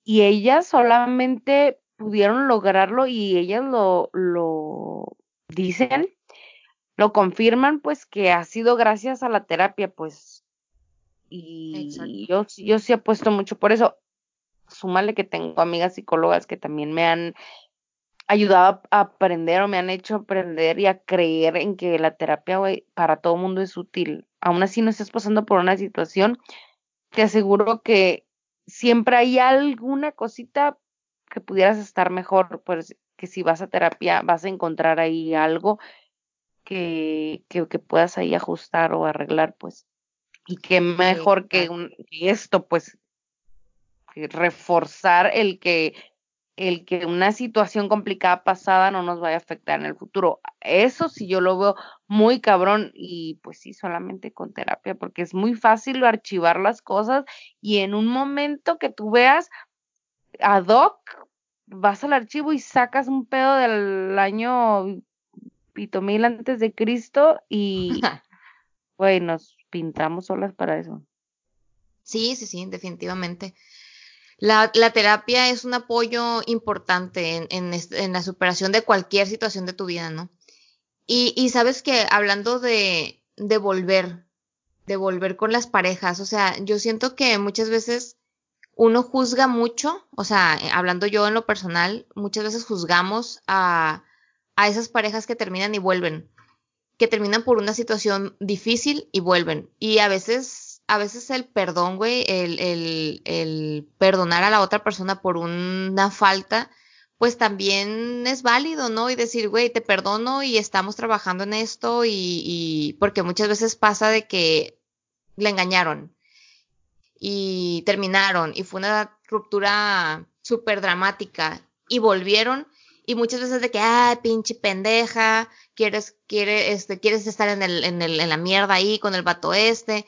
y ellas solamente pudieron lograrlo y ellas lo, lo dicen, lo confirman pues que ha sido gracias a la terapia pues y yo, yo sí apuesto mucho por eso. Súmale que tengo amigas psicólogas que también me han ayudado a aprender o me han hecho aprender y a creer en que la terapia, güey, para todo mundo es útil. Aún así no estás pasando por una situación, te aseguro que siempre hay alguna cosita que pudieras estar mejor, pues que si vas a terapia vas a encontrar ahí algo que, que, que puedas ahí ajustar o arreglar, pues. Y que mejor que, un, que esto, pues, reforzar el que el que una situación complicada pasada no nos vaya a afectar en el futuro. Eso sí yo lo veo muy cabrón y pues sí, solamente con terapia, porque es muy fácil archivar las cosas y en un momento que tú veas ad hoc, vas al archivo y sacas un pedo del año pito mil antes de Cristo y [laughs] güey, nos pintamos solas para eso. Sí, sí, sí, definitivamente. La, la, terapia es un apoyo importante en, en, la superación de cualquier situación de tu vida, ¿no? Y, y sabes que hablando de, de volver, de volver con las parejas. O sea, yo siento que muchas veces uno juzga mucho, o sea, eh, hablando yo en lo personal, muchas veces juzgamos a, a esas parejas que terminan y vuelven, que terminan por una situación difícil y vuelven. Y a veces, a veces el perdón, güey, el, el, el perdonar a la otra persona por una falta, pues también es válido, ¿no? Y decir, güey, te perdono y estamos trabajando en esto y, y porque muchas veces pasa de que le engañaron y terminaron y fue una ruptura súper dramática y volvieron y muchas veces de que, ah, pinche pendeja, quieres, quieres, este, quieres estar en el, en el, en la mierda ahí con el vato este.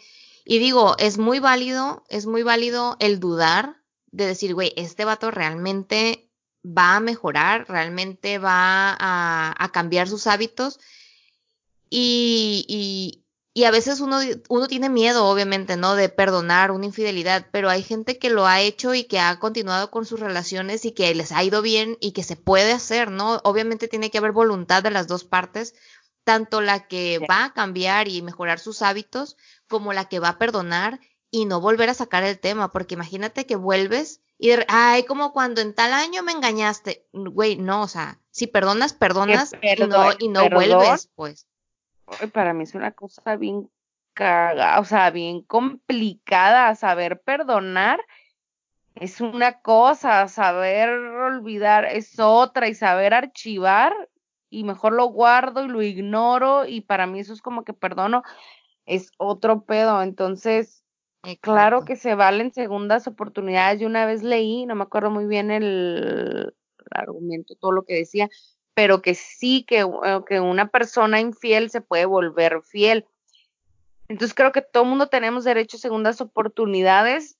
Y digo, es muy válido, es muy válido el dudar de decir, güey, este vato realmente va a mejorar, realmente va a, cambiar sus hábitos. Y, y, y, a veces uno, uno tiene miedo, obviamente, ¿no? De perdonar una infidelidad, pero hay gente que lo ha hecho y que ha continuado con sus relaciones y que les ha ido bien y que se puede hacer, ¿no? Obviamente tiene que haber voluntad de las dos partes, tanto la que va a cambiar y mejorar sus hábitos como la que va a perdonar y no volver a sacar el tema, porque imagínate que vuelves y, ay, como cuando en tal año me engañaste. Güey, no, o sea, si perdonas, perdonas y no, y no vuelves, pues. Para mí es una cosa bien caga, o sea, bien complicada saber perdonar. Es una cosa, saber olvidar es otra y saber archivar y mejor lo guardo y lo ignoro y para mí eso es como que perdono es otro pedo. Entonces, Claro que se valen segundas oportunidades. Yo una vez leí, no me acuerdo muy bien el, argumento, todo lo que decía, pero que sí, que, eh, que una persona infiel se puede volver fiel. Entonces creo que todo el mundo tenemos derecho a segundas oportunidades.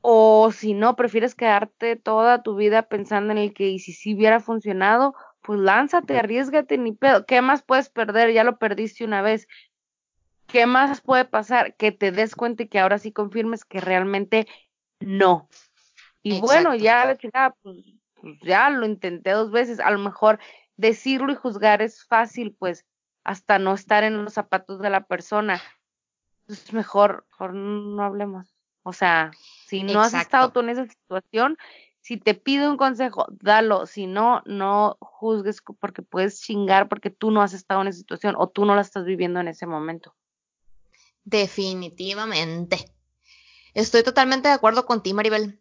O si no, prefieres quedarte toda tu vida pensando en el que y si sí hubiera funcionado, pues lánzate, arriesgate, ni pedo. ¿Qué más puedes perder? Ya lo perdiste una vez. ¿qué más puede pasar? Que te des cuenta y que ahora sí confirmes que realmente no. Y bueno, ya la chingada, pues, pues, ya lo intenté dos veces. A lo mejor decirlo y juzgar es fácil, pues, hasta no estar en los zapatos de la persona. Es mejor, mejor no hablemos. O sea, si no has estado tú en esa situación, si te pide un consejo, dalo. Si no, no juzgues porque puedes chingar porque tú no has estado en esa situación o tú no la estás viviendo en ese momento. Definitivamente. Estoy totalmente de acuerdo con ti, Maribel.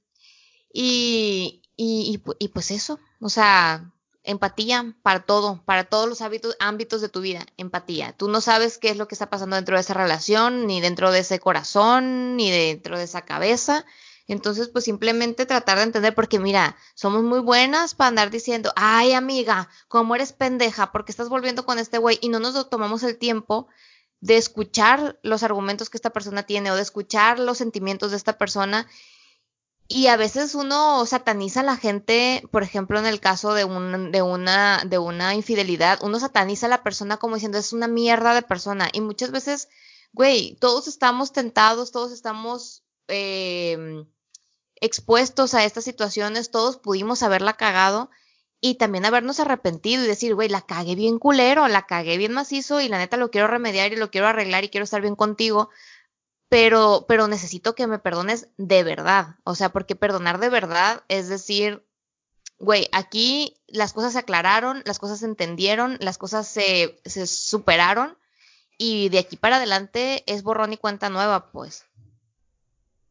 Y, y, y, pues eso, o sea, empatía para todo, para todos los ámbitos de tu vida, empatía. Tú no sabes qué es lo que está pasando dentro de esa relación, ni dentro de ese corazón, ni dentro de esa cabeza. Entonces, pues simplemente tratar de entender, porque mira, somos muy buenas para andar diciendo, ay amiga, ¿cómo eres pendeja? porque estás volviendo con este güey? Y no nos tomamos el tiempo de escuchar los argumentos que esta persona tiene o de escuchar los sentimientos de esta persona. Y a veces uno sataniza a la gente, por ejemplo, en el caso de, un, de, una, de una infidelidad, uno sataniza a la persona como diciendo es una mierda de persona. Y muchas veces, güey, todos estamos tentados, todos estamos eh, expuestos a estas situaciones, todos pudimos haberla cagado y también habernos arrepentido y decir, güey, la cagué bien culero, la cagué bien macizo y la neta lo quiero remediar y lo quiero arreglar y quiero estar bien contigo, pero, pero necesito que me perdones de verdad, o sea, porque perdonar de verdad es decir, güey, aquí las cosas se aclararon, las cosas se entendieron, las cosas se, se superaron y de aquí para adelante es borrón y cuenta nueva, pues.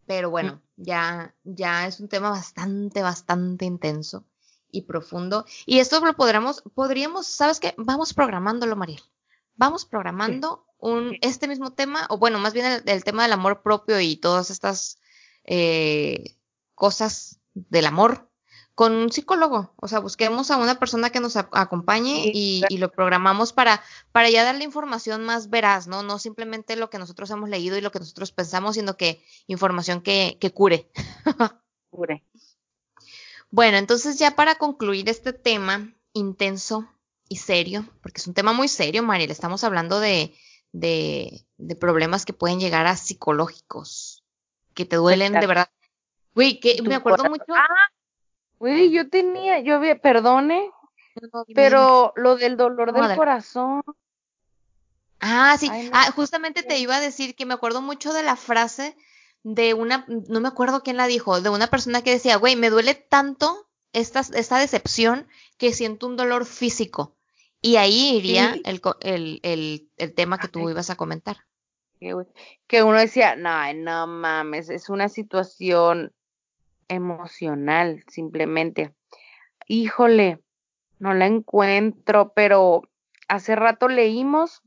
Pero bueno, ya, ya es un tema bastante, bastante intenso y profundo. Y esto lo podremos, podríamos, ¿sabes qué? Vamos programándolo, Mariel. Vamos programando un, este mismo tema, o bueno, más bien el, tema del amor propio y todas estas eh, cosas del amor con un psicólogo. O sea, busquemos a una persona que nos acompañe y, y, lo programamos para, para ya darle información más veraz, ¿no? No simplemente lo que nosotros hemos leído y lo que nosotros pensamos, sino que información que, que cure. cure. Bueno, entonces ya para concluir este tema intenso y serio, porque es un tema muy serio, Mariel, estamos hablando de, de, de problemas que pueden llegar a psicológicos, que te duelen de verdad. Güey, que me acuerdo mucho. Ah, güey, yo tenía, yo había, perdone, pero lo del dolor del corazón. Ah, sí, ah, justamente te iba a decir que me acuerdo mucho de la frase de una, no me acuerdo quién la dijo, de una persona que decía, güey, me duele tanto esta, esta decepción que siento un dolor físico. Y ahí iría el, el, el, tema que tú ibas a comentar. Que uno decía, no, no mames, es una situación emocional, simplemente. Híjole, no la encuentro, pero hace rato leímos.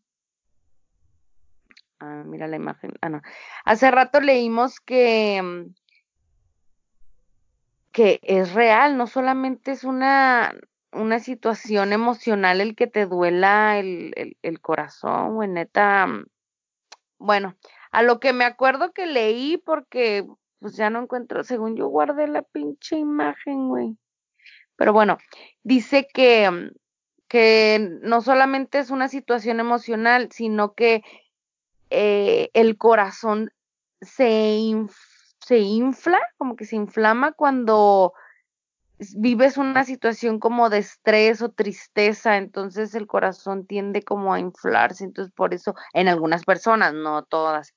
Ah, mira la imagen. Ah, no. Hace rato leímos que, mm, que es real, no solamente es una, una situación emocional el que te duela el, el, el corazón, güey, neta. Mm, bueno, a lo que me acuerdo que leí, porque pues ya no encuentro, según yo guardé la pinche imagen, güey. Pero bueno, dice que, mm, que no solamente es una situación emocional, sino que eh, el corazón se, se infla, como que se inflama cuando vives una situación como de estrés o tristeza, entonces el corazón tiende como a inflarse, entonces por eso en algunas personas, no todas,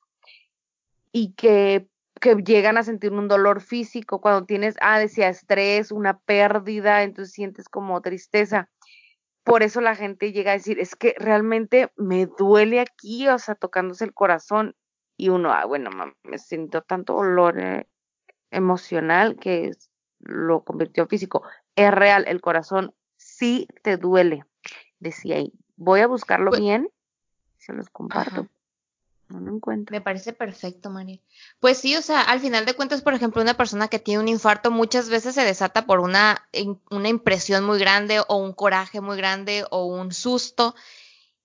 y que que llegan a sentir un dolor físico cuando tienes, ah, decía estrés, una pérdida, entonces sientes como tristeza. Por eso la gente llega a decir, es que realmente me duele aquí, o sea, tocándose el corazón. Y uno, ah, bueno, me siento tanto dolor eh, emocional que lo convirtió en físico. Es real, el corazón sí te duele, decía ahí. Voy a buscarlo pues bien, se los comparto. No Me parece perfecto, María. Pues sí, o sea, al final de cuentas, por ejemplo, una persona que tiene un infarto muchas veces se desata por una, una impresión muy grande o un coraje muy grande o un susto.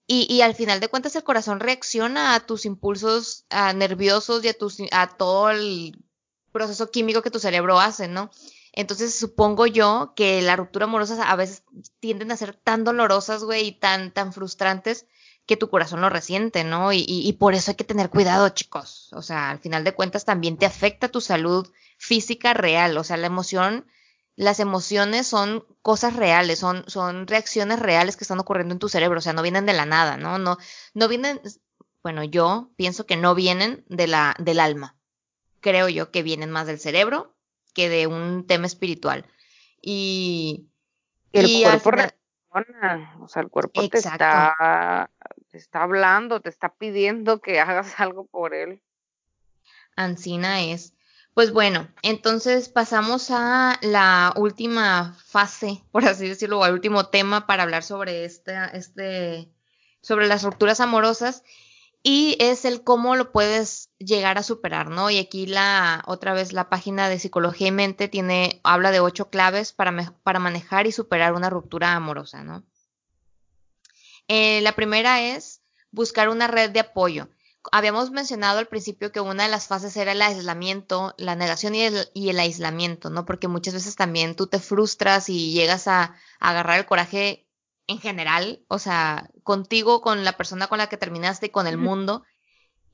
Y, y al final de cuentas el corazón reacciona a tus impulsos nerviosos y a, tus, a todo el proceso químico que tu cerebro hace, ¿no? Entonces supongo yo que la ruptura amorosa a veces tienden a ser tan dolorosas, güey, y tan, tan frustrantes que tu corazón lo resiente, ¿no? Y, y, por eso hay que tener cuidado, chicos. O sea, al final de cuentas también te afecta tu salud física real. O sea, la emoción, las emociones son cosas reales, son, son reacciones reales que están ocurriendo en tu cerebro. O sea, no vienen de la nada, ¿no? No, no vienen, bueno, yo pienso que no vienen de la, del alma. Creo yo que vienen más del cerebro que de un tema espiritual. Y, el cuerpo o sea, el cuerpo te está, te está hablando, te está pidiendo que [laughs] hagas algo por él. Ancina es. Pues bueno, entonces pasamos a la última fase, por así decirlo, o al último tema para hablar sobre este, este, sobre las rupturas amorosas y es el cómo lo puedes llegar a superar, ¿no? Y aquí la, otra vez la página de Psicología y Mente tiene, habla de ocho claves para, para manejar y superar una ruptura amorosa, ¿no? Eh, la primera es buscar una red de apoyo. Habíamos mencionado al principio que una de las fases era el aislamiento, la negación y el, y el aislamiento, ¿no? Porque muchas veces también tú te frustras y llegas a, a agarrar el coraje en general, o sea, contigo, con la persona con la que terminaste y con el mundo.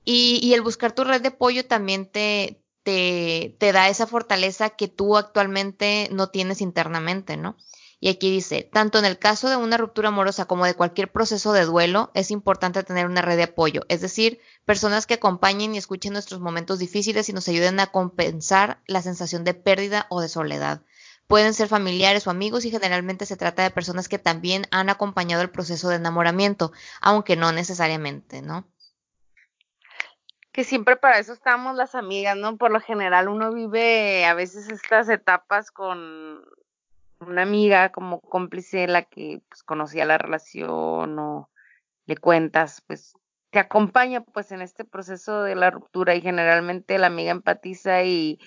Y, y, el buscar tu red de apoyo también te, te, te da esa fortaleza que tú actualmente no tienes internamente, ¿no? Y aquí dice, tanto en el caso de una ruptura amorosa como de cualquier proceso de duelo, es importante tener una red de apoyo, es decir, personas que acompañen y escuchen nuestros momentos difíciles y nos ayuden a compensar la sensación de pérdida o de soledad. Pueden ser familiares o amigos y generalmente se trata de personas que también han acompañado el proceso de enamoramiento, aunque no necesariamente, ¿no? Que siempre para eso estamos las amigas, ¿no? Por lo general uno vive a veces estas etapas con una amiga como cómplice, la que pues, conocía la relación o le cuentas, pues te acompaña pues en este proceso de la ruptura y generalmente la amiga empatiza y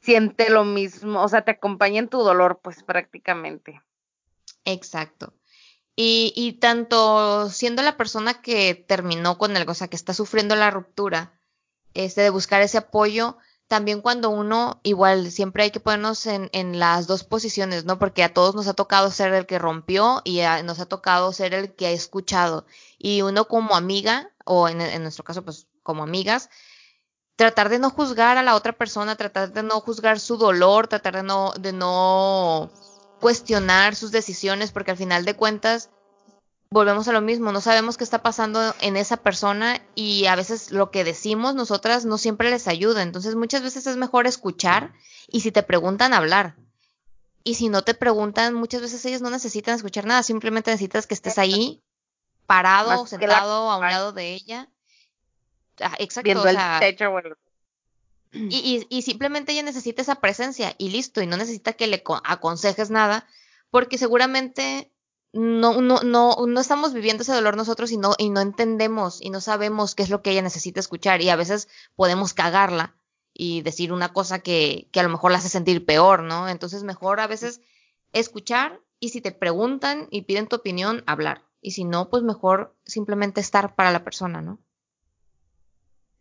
siente lo mismo, o sea, te acompaña en tu dolor, pues prácticamente. Exacto. Y, y tanto siendo la persona que terminó con algo, o sea, que está sufriendo la ruptura, este, de buscar ese apoyo, también cuando uno, igual, siempre hay que ponernos en, las dos posiciones, ¿no? Porque a todos nos ha tocado ser el que rompió y nos ha tocado ser el que ha escuchado. Y uno como amiga, o en, en nuestro caso, pues como amigas, tratar de no juzgar a la otra persona, tratar de no juzgar su dolor, tratar de no, de no cuestionar sus decisiones, porque al final de cuentas, volvemos a lo mismo, no sabemos qué está pasando en esa persona y a veces lo que decimos nosotras no siempre les ayuda. Entonces muchas veces es mejor escuchar y si te preguntan hablar. Y si no te preguntan, muchas veces ellos no necesitan escuchar nada, simplemente necesitas que estés ahí parado, sentado a un lado de ella. Ah, exacto. Viendo el techo, y, y, simplemente ella necesita esa presencia y listo, y no necesita que le aconsejes nada, porque seguramente no, no, no, no estamos viviendo ese dolor nosotros y no, y no entendemos y no sabemos qué es lo que ella necesita escuchar y a veces podemos cagarla y decir una cosa que, que a lo mejor la hace sentir peor, ¿no? Entonces mejor a veces escuchar y si te preguntan y piden tu opinión, hablar. Y si no, pues mejor simplemente estar para la persona, ¿no?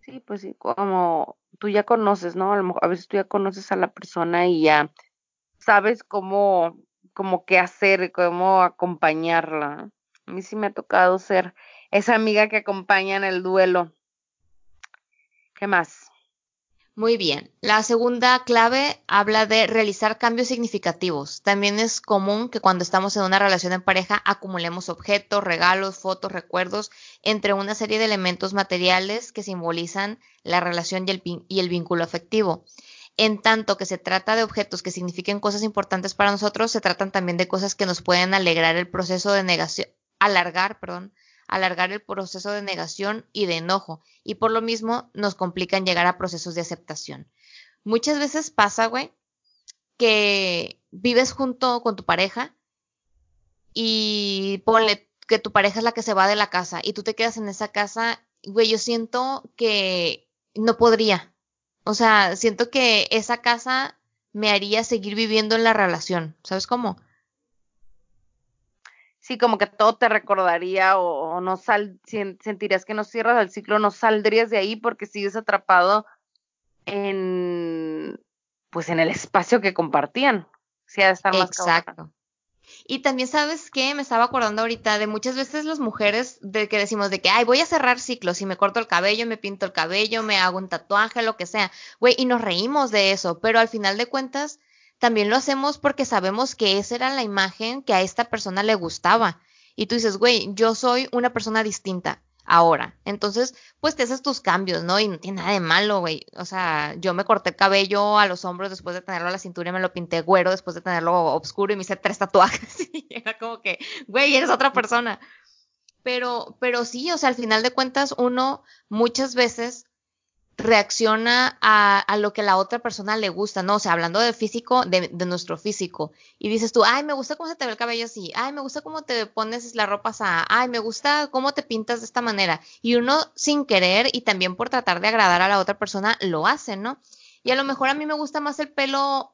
Sí, pues sí, como tú ya conoces, ¿no? A, lo mejor, a veces tú ya conoces a la persona y ya sabes cómo como qué hacer, cómo acompañarla. A mí sí me ha tocado ser esa amiga que acompaña en el duelo. ¿Qué más? Muy bien. La segunda clave habla de realizar cambios significativos. También es común que cuando estamos en una relación en pareja acumulemos objetos, regalos, fotos, recuerdos, entre una serie de elementos materiales que simbolizan la relación y el, y el vínculo afectivo en tanto que se trata de objetos que signifiquen cosas importantes para nosotros, se tratan también de cosas que nos pueden alegrar el proceso de negación, alargar, perdón, alargar el proceso de negación y de enojo, y por lo mismo nos complican llegar a procesos de aceptación. Muchas veces pasa, güey, que vives junto con tu pareja y ponle que tu pareja es la que se va de la casa y tú te quedas en esa casa, güey, yo siento que no podría, o sea, siento que esa casa me haría seguir viviendo en la relación, ¿sabes cómo? Sí, como que todo te recordaría o, no sal, sentirías que no cierras el ciclo, no saldrías de ahí porque sigues atrapado en, pues en el espacio que compartían. Sí, ha de estar más Exacto. Y también sabes que me estaba acordando ahorita de muchas veces las mujeres de que decimos de que, ay, voy a cerrar ciclos y me corto el cabello, me pinto el cabello, me hago un tatuaje, lo que sea. Güey, y nos reímos de eso, pero al final de cuentas también lo hacemos porque sabemos que esa era la imagen que a esta persona le gustaba. Y tú dices, güey, yo soy una persona distinta ahora. Entonces, pues te haces tus cambios, ¿no? Y no tiene nada de malo, güey. O sea, yo me corté el cabello a los hombros después de tenerlo a la cintura y me lo pinté güero después de tenerlo oscuro y me hice tres tatuajes. [laughs] y era como que, güey, eres otra persona. Pero, pero sí, o sea, al final de cuentas, uno muchas veces reacciona a, a, lo que la otra persona le gusta, ¿no? O sea, hablando de físico, de, de, nuestro físico. Y dices tú, ay, me gusta cómo se te ve el cabello así, ay, me gusta cómo te pones la ropa así, ay, me gusta cómo te pintas de esta manera. Y uno sin querer y también por tratar de agradar a la otra persona lo hace, ¿no? Y a lo mejor a mí me gusta más el pelo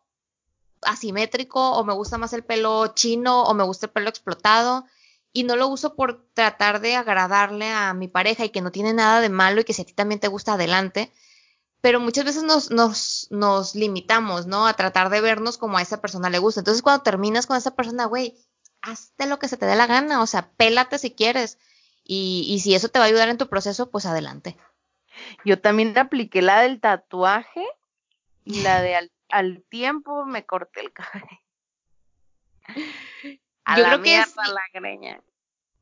asimétrico o me gusta más el pelo chino o me gusta el pelo explotado y no lo uso por tratar de agradarle a mi pareja y que no tiene nada de malo y que si a ti también te gusta, adelante. Pero muchas veces nos, nos, nos limitamos, ¿no? A tratar de vernos como a esa persona le gusta. Entonces cuando terminas con esa persona, güey, hazte lo que se te dé la gana, o sea, pélate si quieres. Y, y si eso te va a ayudar en tu proceso, pues adelante. Yo también apliqué la del tatuaje y la [laughs] de al, al tiempo me corté el cabello. Yo creo que es,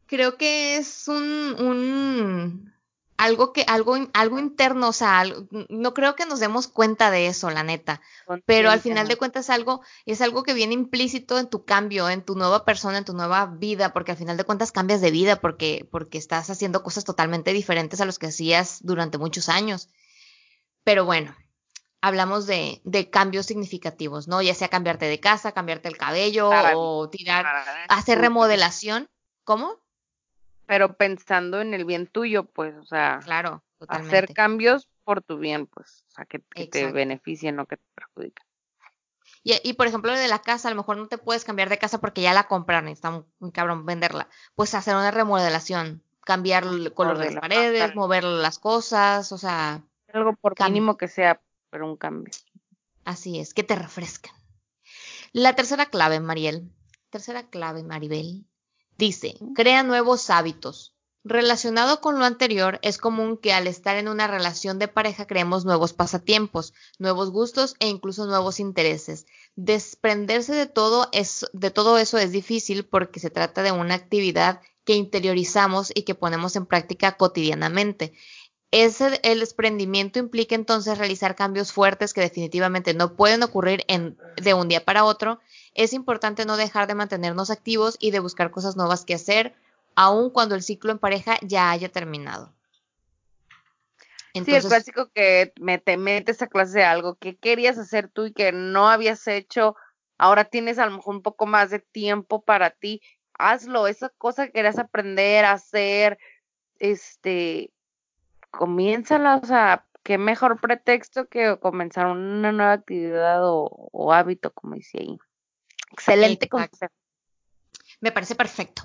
Creo que es un, un algo que algo algo interno, o sea, no creo que nos demos cuenta de eso, la neta. Pero al final de cuentas algo es algo que viene implícito en tu cambio, en tu nueva persona, en tu nueva vida, porque al final de cuentas cambias de vida porque porque estás haciendo cosas totalmente diferentes a los que hacías durante muchos años. Pero bueno, hablamos de, de, cambios significativos, ¿no? Ya sea cambiarte de casa, cambiarte el cabello o tirar, hacer remodelación. ¿Cómo? Pero pensando en el bien tuyo, pues, o sea, claro, hacer cambios por tu bien, pues, o sea, que, te beneficien, no que te perjudiquen. Y, y, por ejemplo, de la casa, a lo mejor no te puedes cambiar de casa porque ya la compraron y está muy, cabrón venderla. Pues hacer una remodelación, cambiar el color de las paredes, mover las cosas, o sea. Algo por mínimo que sea pero un cambio. Así es, que te refrescan. La tercera clave, Mariel, tercera clave, Maribel, dice, crea nuevos hábitos. Relacionado con lo anterior, es común que al estar en una relación de pareja creemos nuevos pasatiempos, nuevos gustos e incluso nuevos intereses. Desprenderse de todo, es, de todo eso es difícil porque se trata de una actividad que interiorizamos y que ponemos en práctica cotidianamente. Ese, el desprendimiento implica entonces realizar cambios fuertes que definitivamente no pueden ocurrir en, de un día para otro. Es importante no dejar de mantenernos activos y de buscar cosas nuevas que hacer, aun cuando el ciclo en pareja ya haya terminado. sí, el clásico que me, te metes a clase de algo que querías hacer tú y que no habías hecho, ahora tienes a lo mejor un poco más de tiempo para ti, hazlo, esa cosa que querías aprender a hacer, este, comiénzala, o sea, qué mejor pretexto que comenzar una nueva actividad o, hábito, como dice ahí. Excelente consejo. Me parece perfecto.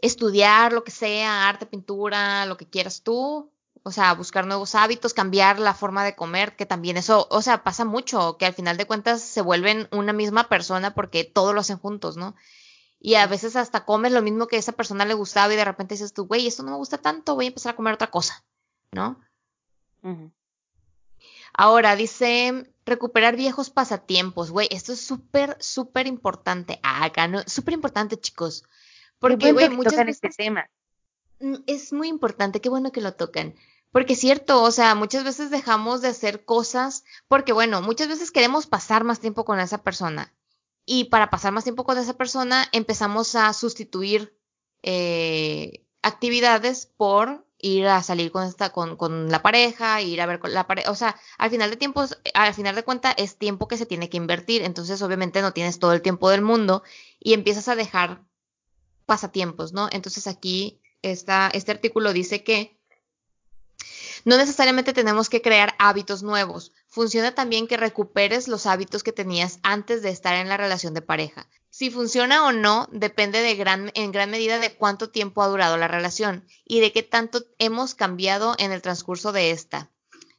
Estudiar lo que sea, arte, pintura, lo que quieras tú, o sea, buscar nuevos hábitos, cambiar la forma de comer, que también eso, o sea, pasa mucho, que al final de cuentas se vuelven una misma persona porque todo lo hacen juntos, ¿no? Y a veces hasta comes lo mismo que a esa persona le gustaba y de repente dices tú, güey, esto no me gusta tanto, voy a empezar a comer otra cosa. ¿no? Ahora dice recuperar viejos pasatiempos, güey, esto es súper, súper importante. Acá, ¿no? Súper importante, chicos. Porque, güey, muchas este veces... tema. Mm, es muy importante, qué bueno que lo tocan. Porque es cierto, o sea, muchas veces dejamos de hacer cosas porque, bueno, muchas veces queremos pasar más tiempo con esa persona. Y para pasar más tiempo con esa persona empezamos a sustituir eh, actividades por ir a salir con esta, con, con la pareja, ir a ver con la pareja, o sea, al final de tiempo, al final de cuenta es tiempo que se tiene que invertir, entonces obviamente no tienes todo el tiempo del mundo y empiezas a dejar pasatiempos, ¿no? Entonces aquí está, este artículo dice que no necesariamente tenemos que crear hábitos nuevos. Funciona también que recuperes los hábitos que tenías antes de estar en la relación de pareja. Si funciona o no depende de gran, en gran medida de cuánto tiempo ha durado la relación y de qué tanto hemos cambiado en el transcurso de esta.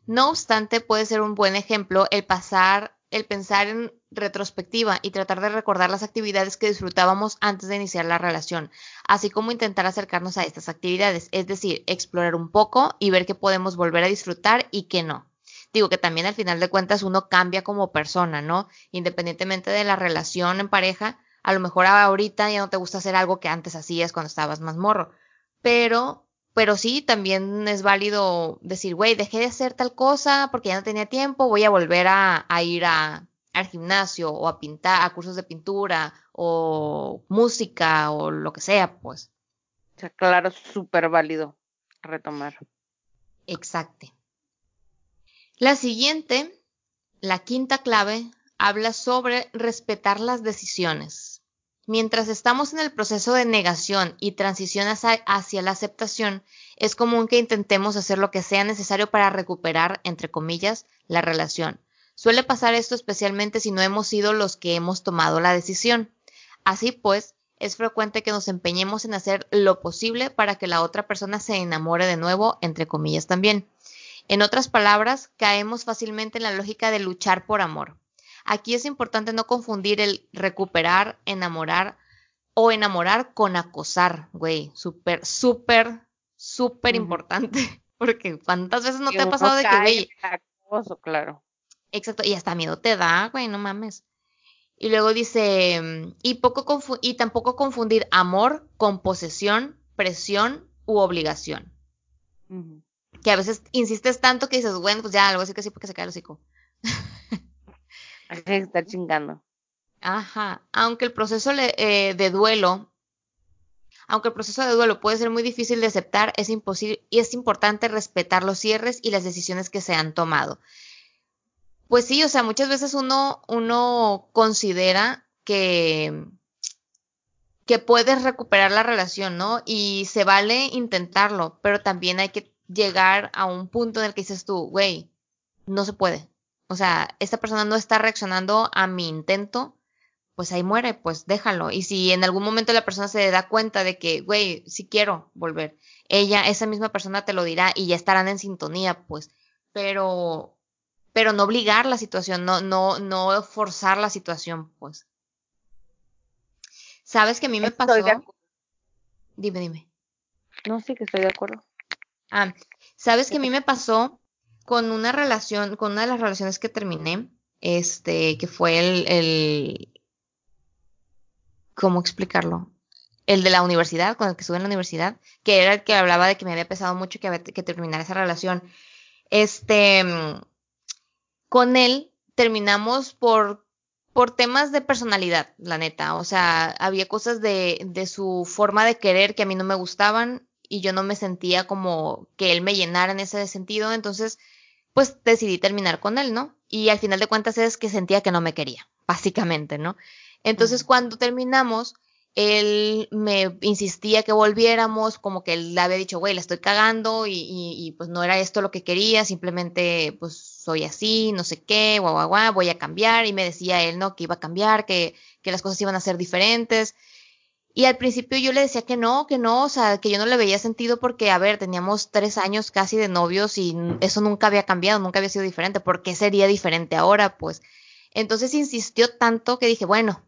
No obstante, puede ser un buen ejemplo el pasar el pensar en retrospectiva y tratar de recordar las actividades que disfrutábamos antes de iniciar la relación, así como intentar acercarnos a estas actividades, es decir, explorar un poco y ver qué podemos volver a disfrutar y qué no. Digo que también al final de cuentas uno cambia como persona, ¿no? Independientemente de la relación en pareja, a lo mejor ahorita ya no te gusta hacer algo que antes hacías cuando estabas más morro, pero pero sí, también es válido decir, güey, dejé de hacer tal cosa porque ya no tenía tiempo, voy a volver a, ir a, al gimnasio o a pintar, a cursos de pintura o música o lo que sea, pues. O sea, claro, súper válido retomar. Exacto. La siguiente, la quinta clave, habla sobre respetar las decisiones. Mientras estamos en el proceso de negación y transición hacia, la aceptación, es común que intentemos hacer lo que sea necesario para recuperar, entre comillas, la relación. Suele pasar esto especialmente si no hemos sido los que hemos tomado la decisión. Así pues, es frecuente que nos empeñemos en hacer lo posible para que la otra persona se enamore de nuevo, entre comillas también. En otras palabras, caemos fácilmente en la lógica de luchar por amor. Aquí es importante no confundir el recuperar, enamorar o enamorar con acosar, güey. Súper, súper, súper importante. [laughs] Porque cuántas veces no te ha pasado de que, güey. Acoso, claro. Exacto, y hasta miedo te da, güey, no mames. Y luego dice, y, poco y tampoco confundir amor con posesión, presión u obligación. Que a veces insistes tanto que dices, bueno, pues ya, algo así que sí porque se cae el hocico. [laughs] Que estar chingando. Ajá, aunque el proceso eh, de duelo, aunque el proceso de duelo puede ser muy difícil de aceptar, es imposible y es importante respetar los cierres y las decisiones que se han tomado. Pues sí, o sea, muchas veces uno, uno considera que, que puedes recuperar la relación, ¿no? Y se vale intentarlo, pero también hay que llegar a un punto en el que dices tú, güey, no se puede o sea, esta persona no está reaccionando a mi intento, pues ahí muere, pues déjalo. Y si en algún momento la persona se da cuenta de que, güey, sí quiero volver, ella, esa misma persona te lo dirá y ya estarán en sintonía, pues, pero, pero no obligar la situación, no, no, no forzar la situación, pues. ¿Sabes que a mí me pasó? Dime, dime. No, sí que estoy de acuerdo. Ah, ¿sabes que a mí me pasó con una relación, con una de las relaciones que terminé, este, que fue el, el ¿cómo explicarlo? el de la universidad, con el que estuve en la universidad, que era el que hablaba de que me había pesado mucho que, que terminar esa relación. Este, con él terminamos por, por temas de personalidad, la neta. O sea, había cosas de, de su forma de querer que a mí no me gustaban y yo no me sentía como que él me llenara en ese sentido. Entonces, pues decidí terminar con él, ¿no? Y al final de cuentas es que sentía que no me quería, básicamente, ¿no? Entonces, cuando terminamos, él me insistía que volviéramos, como que él le había dicho, güey, la estoy cagando y, y, pues no era esto lo que quería, simplemente pues soy así, no sé qué, guau, guau, guau, voy a cambiar. Y me decía él, ¿no? Que iba a cambiar, que, que las cosas iban a ser diferentes. Y al principio yo le decía que no, que no, o sea, que yo no le veía sentido porque, a ver, teníamos tres años casi de novios y eso nunca había cambiado, nunca había sido diferente. ¿Por qué sería diferente ahora? Pues entonces insistió tanto que dije, bueno,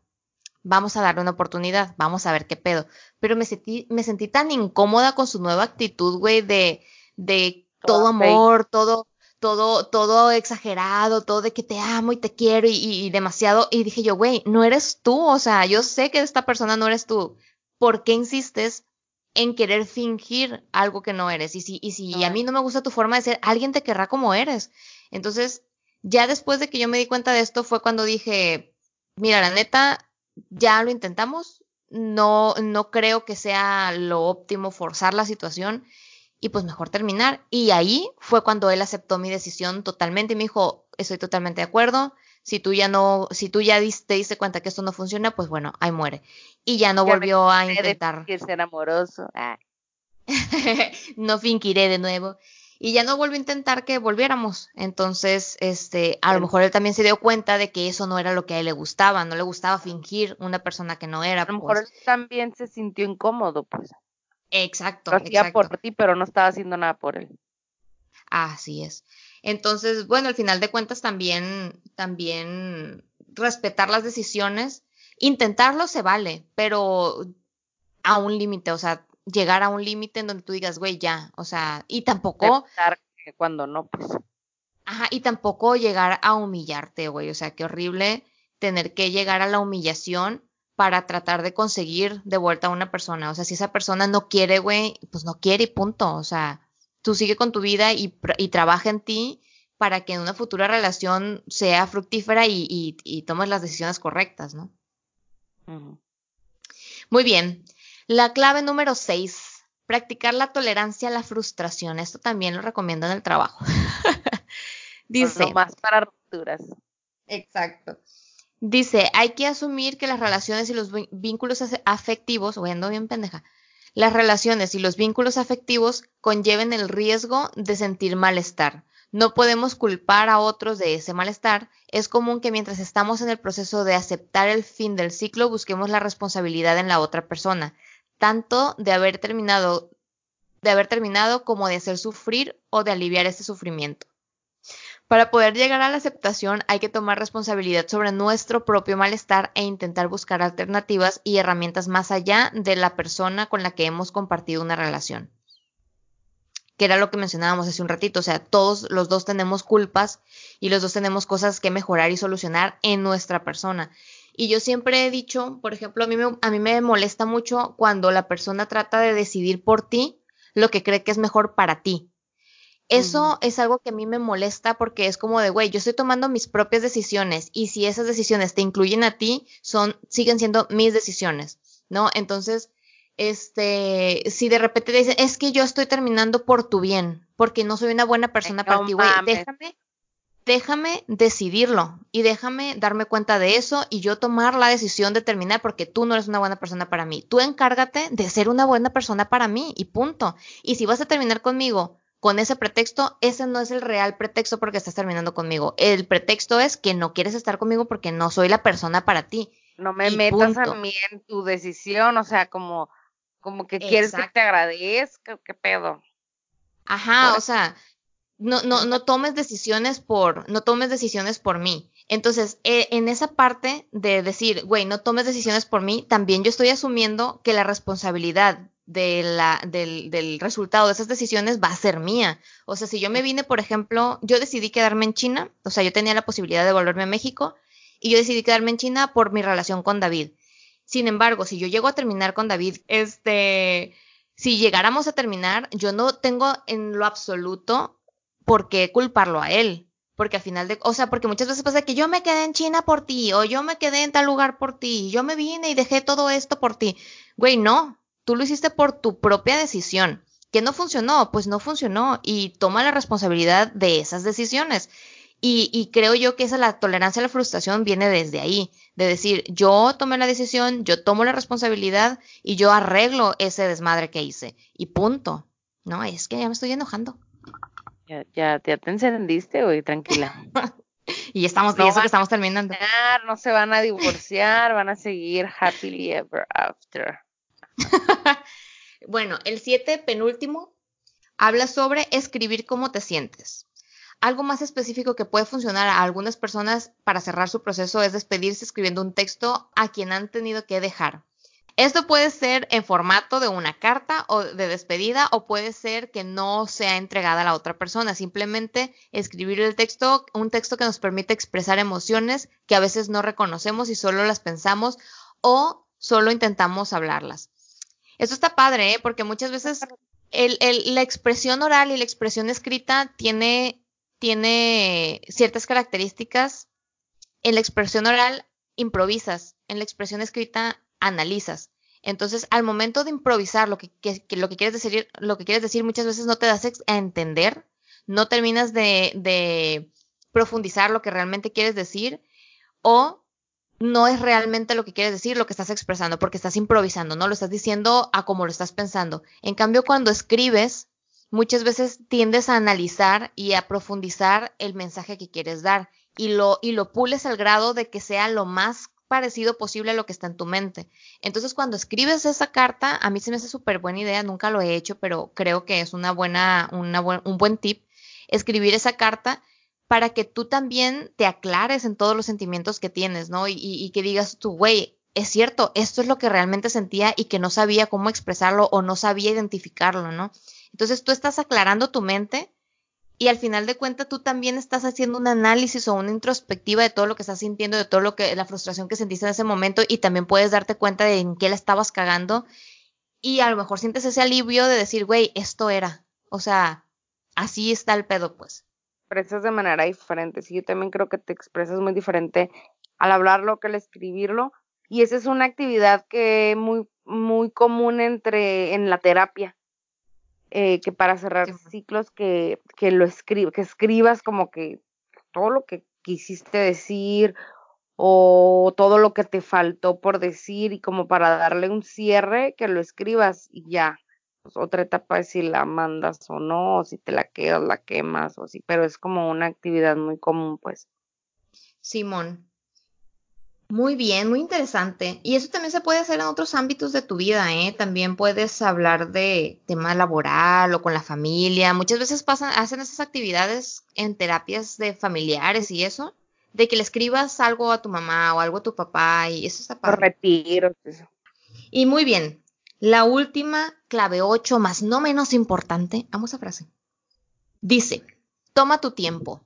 vamos a darle una oportunidad, vamos a ver qué pedo. Pero me sentí, me sentí tan incómoda con su nueva actitud, güey, de, de todo amor, todo, todo, todo exagerado, todo de que te amo y te quiero y, y demasiado. Y dije yo, güey, no eres tú, o sea, yo sé que esta persona no eres tú. ¿Por qué insistes en querer fingir algo que no eres? Y si, y si a mí no me gusta tu forma de ser, alguien te querrá como eres. Entonces, ya después de que yo me di cuenta de esto fue cuando dije, mira, la neta, ya lo intentamos, no, no creo que sea lo óptimo forzar la situación y pues mejor terminar. Y ahí fue cuando él aceptó mi decisión totalmente y me dijo, estoy totalmente de acuerdo, si tú ya no, si tú ya te diste cuenta que esto no funciona, pues bueno, ahí muere. Y ya no volvió a intentar. Que ser amoroso. Ah. [laughs] no fingiré de nuevo y ya no volvió a intentar que volviéramos. Entonces, este, a lo mejor él también se dio cuenta de que eso no era lo que a él le gustaba, no le gustaba fingir una persona que no era. A lo mejor pues. él también se sintió incómodo, pues. Exacto. Lo hacía por ti, pero no estaba haciendo nada por él. Así es. Entonces, bueno, al final de cuentas también, también respetar las decisiones, intentarlo se vale, pero a un límite, o sea, llegar a un límite en donde tú digas, güey, ya, o sea, y tampoco... Cuando no, pues. Ajá, y tampoco llegar a humillarte, güey, o sea, qué horrible tener que llegar a la humillación para tratar de conseguir de vuelta a una persona. O sea, si esa persona no quiere, güey, pues no quiere y punto. O sea, tú sigue con tu vida y, y trabaja en ti para que en una futura relación sea fructífera y, y, y tomes las decisiones correctas, ¿no? Muy bien. La clave número 6, practicar la tolerancia a la frustración. Esto también lo recomiendo en el trabajo. [laughs] Dice. más para rupturas. Exacto. Dice, hay que asumir que las relaciones y los vínculos afectivos, o bien pendeja, las relaciones y los vínculos afectivos conlleven el riesgo de sentir malestar. No podemos culpar a otros de ese malestar. Es común que mientras estamos en el proceso de aceptar el fin del ciclo busquemos la responsabilidad en la otra persona tanto de haber terminado, de haber terminado como de hacer sufrir o de aliviar ese sufrimiento. Para poder llegar a la aceptación hay que tomar responsabilidad sobre nuestro propio malestar e intentar buscar alternativas y herramientas más allá de la persona con la que hemos compartido una relación. Que era lo que mencionábamos hace un ratito, o sea, todos los dos tenemos culpas y los dos tenemos cosas que mejorar y solucionar en nuestra persona. Y yo siempre he dicho, por ejemplo, a mí, me, a mí me molesta mucho cuando la persona trata de decidir por ti lo que cree que es mejor para ti. Eso es algo que a mí me molesta porque es como de, güey, yo estoy tomando mis propias decisiones y si esas decisiones te incluyen a ti, son, siguen siendo mis decisiones, ¿no? Entonces, este, si de repente te dicen, es que yo estoy terminando por tu bien, porque no soy una buena persona para ti, güey, déjame, déjame decidirlo y déjame darme cuenta de eso y yo tomar la decisión de terminar porque tú no eres una buena persona para mí. Tú encárgate de ser una buena persona para mí y punto. Y si vas a terminar conmigo con ese pretexto, ese no es el real pretexto porque estás terminando conmigo. El pretexto es que no quieres estar conmigo porque no soy la persona para ti. No me metas a mí en tu decisión, o sea, como, como que quieres que te agradezca, qué pedo. Ajá, o sea, no, no, no tomes decisiones por, no tomes decisiones por mí. Entonces, eh, en esa parte de decir, güey, no tomes decisiones por mí, también yo estoy asumiendo que la responsabilidad de la, del, del resultado de esas decisiones va a ser mía. O sea, si yo me vine, por ejemplo, yo decidí quedarme en China, o sea, yo tenía la posibilidad de volverme a México y yo decidí quedarme en China por mi relación con David. Sin embargo, si yo llego a terminar con David, este, si llegáramos a terminar, yo no tengo en lo absoluto por qué culparlo a él. Porque al final de, o sea, porque muchas veces pasa que yo me quedé en China por ti, o yo me quedé en tal lugar por ti, yo me vine y dejé todo esto por ti. Güey, no, tú lo hiciste por tu propia decisión. ¿Que no funcionó? Pues no funcionó y toma la responsabilidad de esas decisiones. Y, creo yo que esa la tolerancia a la frustración viene desde ahí, de decir, yo tomé la decisión, yo tomo la responsabilidad y yo arreglo ese desmadre que hice. Y punto. No, es que ya me estoy enojando. Ya, ya, ya te encendiste, güey, tranquila. [laughs] y estamos, y eso que estamos terminando. No se van a divorciar, van a seguir happily ever after. [laughs] bueno, el siete penúltimo habla sobre escribir cómo te sientes. Algo más específico que puede funcionar a algunas personas para cerrar su proceso es despedirse escribiendo un texto a quien han tenido que dejar. Esto puede ser en formato de una carta o de despedida o puede ser que no sea entregada a la otra persona. Simplemente escribir el texto, un texto que nos permite expresar emociones que a veces no reconocemos y solo las pensamos o solo intentamos hablarlas. Esto está padre, ¿eh? porque muchas veces la expresión oral y la expresión escrita tiene tiene ciertas características. En la expresión oral improvisas, en la expresión escrita analizas. Entonces, al momento de improvisar lo que, lo que, quieres, decir, lo que quieres decir muchas veces no te das a entender, no terminas de, de profundizar lo que realmente quieres decir o no es realmente lo que quieres decir, lo que estás expresando, porque estás improvisando, no lo estás diciendo a como lo estás pensando. En cambio, cuando escribes, muchas veces tiendes a analizar y a profundizar el mensaje que quieres dar y lo, y lo pules al grado de que sea lo más parecido posible a lo que está en tu mente. Entonces, cuando escribes esa carta, a mí se me hace súper buena idea, nunca lo he hecho, pero creo que es una buena, una un buen tip, escribir esa carta para que tú también te aclares en todos los sentimientos que tienes, ¿no? Y, y que digas tú, güey, es cierto, esto es lo que realmente sentía y que no sabía cómo expresarlo o no sabía identificarlo, ¿no? Entonces tú estás aclarando tu mente y al final de cuentas tú también estás haciendo un análisis o una introspectiva de todo lo que estás sintiendo, de todo lo que la frustración que sentiste en ese momento y también puedes darte cuenta de en qué la estabas cagando y a lo mejor sientes ese alivio de decir, güey, esto era. O sea, así está el pedo, pues. Expresas de manera diferente. Sí, yo también creo que te expresas muy diferente al hablarlo que al escribirlo. Y esa es una actividad que es muy, muy común entre, en la terapia eh, que para cerrar ciclos que, que lo escribas, que escribas como que todo lo que quisiste decir o todo lo que te faltó por decir y como para darle un cierre, que lo escribas y ya. Pues otra etapa es si la mandas o no, o si te la quedas, la quemas o así, pero es como una actividad muy común, pues. Simón, muy bien, muy interesante. Y eso también se puede hacer en otros ámbitos de tu vida, ¿eh? También puedes hablar de tema laboral o con la familia. Muchas veces pasan, hacen esas actividades en terapias de familiares y eso, de que le escribas algo a tu mamá o algo a tu papá y eso está padre. Retiro. Y muy bien. La última clave 8, más no menos importante, vamos a frase. Dice, toma tu tiempo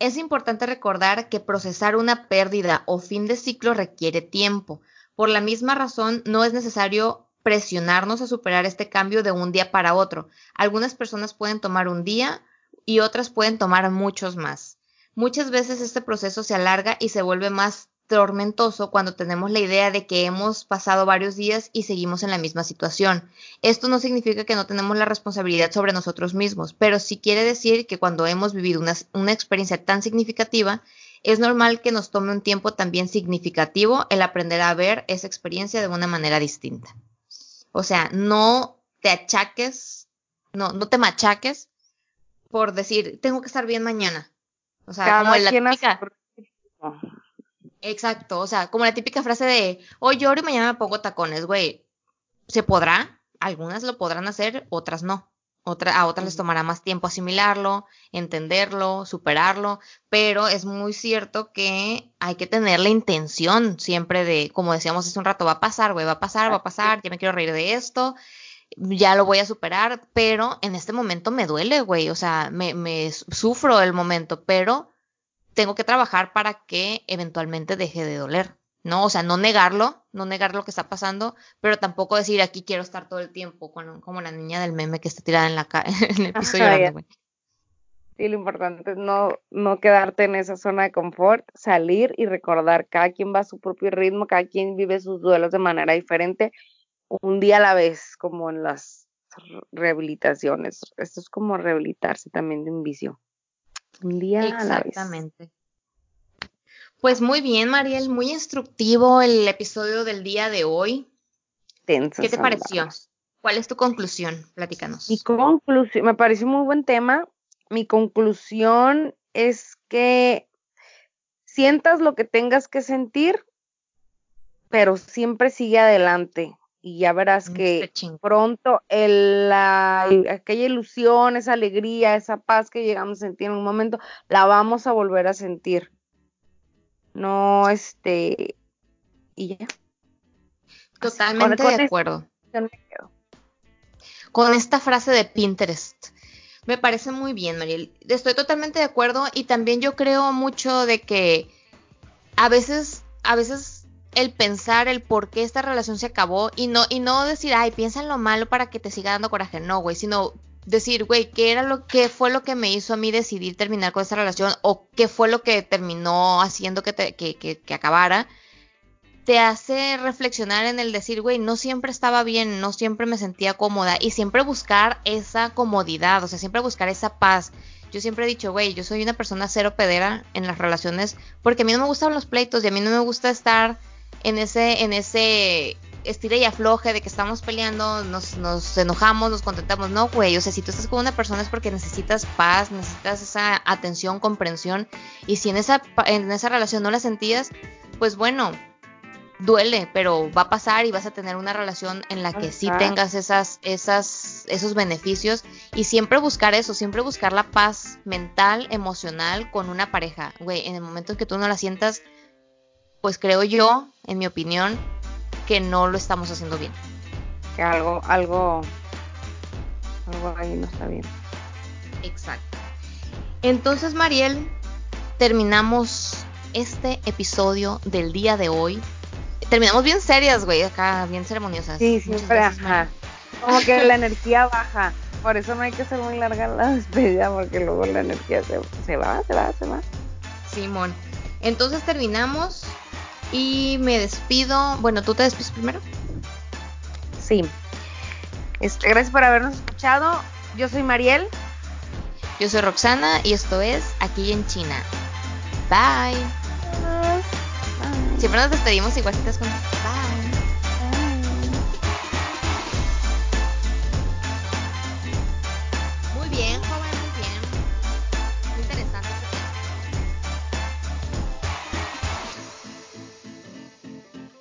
es importante recordar que procesar una pérdida o fin de ciclo requiere tiempo. Por la misma razón, no es necesario presionarnos a superar este cambio de un día para otro. Algunas personas pueden tomar un día y otras pueden tomar muchos más. Muchas veces este proceso se alarga y se vuelve más tormentoso cuando tenemos la idea de que hemos pasado varios días y seguimos en la misma situación. Esto no significa que no tenemos la responsabilidad sobre nosotros mismos, pero sí quiere decir que cuando hemos vivido una, una experiencia tan significativa, es normal que nos tome un tiempo también significativo el aprender a ver esa experiencia de una manera distinta. O sea, no te achaques, no, no te machaques por decir, tengo que estar bien mañana. O sea, como la típica, Exacto, o sea, como la típica frase de, hoy lloro y mañana me pongo tacones, güey. ¿Se podrá? Algunas lo podrán hacer, otras no. Otra, a otras les tomará más tiempo asimilarlo, entenderlo, superarlo, pero es muy cierto que hay que tener la intención siempre de, como decíamos hace un rato, va a pasar, güey, va a pasar, va a pasar, ya me quiero reír de esto, ya lo voy a superar, pero en este momento me duele, güey, o sea, me, me sufro el momento, pero tengo que trabajar para que eventualmente deje de doler. ¿no? O sea, no negarlo, no negar lo que está pasando, pero tampoco decir aquí quiero estar todo el tiempo, como la niña del meme que está tirada en la [laughs] en el piso llorando, güey. Sí, lo importante es no, no quedarte en esa zona de confort, salir y recordar, cada quien va a su propio ritmo, cada quien vive sus duelos de manera diferente, un día a la vez, como en las rehabilitaciones. Esto es como rehabilitarse también de un vicio. Un día a la vez. Exactamente. Pues muy bien, Mariel, muy instructivo el episodio del día de hoy. ¿Qué te pareció? ¿Cuál es tu conclusión? Platícanos. Mi conclusión, me pareció muy buen tema. Mi conclusión es que sientas lo que tengas que sentir, pero siempre sigue adelante y ya verás mm, que pronto el, la, aquella ilusión, esa alegría, esa paz que llegamos a sentir en un momento, la vamos a volver a sentir. No, este, y ya. Totalmente de acuerdo. Con esta frase de Pinterest. Me parece muy bien, Mariel. Estoy totalmente de acuerdo y también yo creo mucho de que a veces, a veces el pensar el por qué esta relación se acabó y no, y no decir, ay, piensa en lo malo para que te siga dando coraje. No, güey, sino decir, güey, ¿qué era lo que fue lo que me hizo a mí decidir terminar con esta relación? O qué fue lo que terminó haciendo que, que, que, acabara. Te hace reflexionar en el decir, güey, no siempre estaba bien, no siempre me sentía cómoda y siempre buscar esa comodidad, o sea, siempre buscar esa paz. Yo siempre he dicho, güey, yo soy una persona cero pedera en las relaciones porque a mí no me gustan los pleitos y a mí no me gusta estar en ese, en ese estira y afloje de que estamos peleando, nos, nos enojamos, nos contentamos. No, güey, o sea, si tú estás con una persona es porque necesitas paz, necesitas esa atención, comprensión. Y si en esa, en esa relación no la sentías, pues bueno, duele, pero va a pasar y vas a tener una relación en la que sí tengas esas, esas, esos beneficios y siempre buscar eso, siempre buscar la paz mental, emocional con una pareja. Güey, en el momento en que tú no la sientas, pues creo yo, en mi opinión, que no lo estamos haciendo bien. Que algo, algo, algo ahí no está bien. Exacto. Entonces, Mariel, terminamos este episodio del día de hoy. Terminamos bien serias, güey, acá, bien ceremoniosas. Sí, siempre, ajá. Como que la energía baja. Por eso no hay que hacer muy larga la despedida, porque luego la energía se, se va, se va, se va. Simón. Entonces terminamos y me despido. Bueno, ¿tú te despides primero? Sí. Este, gracias por habernos escuchado. Yo soy Mariel. Yo soy Roxana y esto es Aquí en China. Bye. Bye. Siempre nos despedimos igualitas con Bye.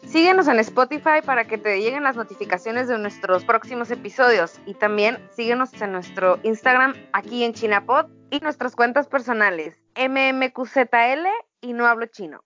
Síguenos en Spotify para que te lleguen las notificaciones de nuestros próximos episodios y también síguenos en nuestro Instagram aquí en ChinaPod y nuestras cuentas personales MMQZL y No Hablo Chino.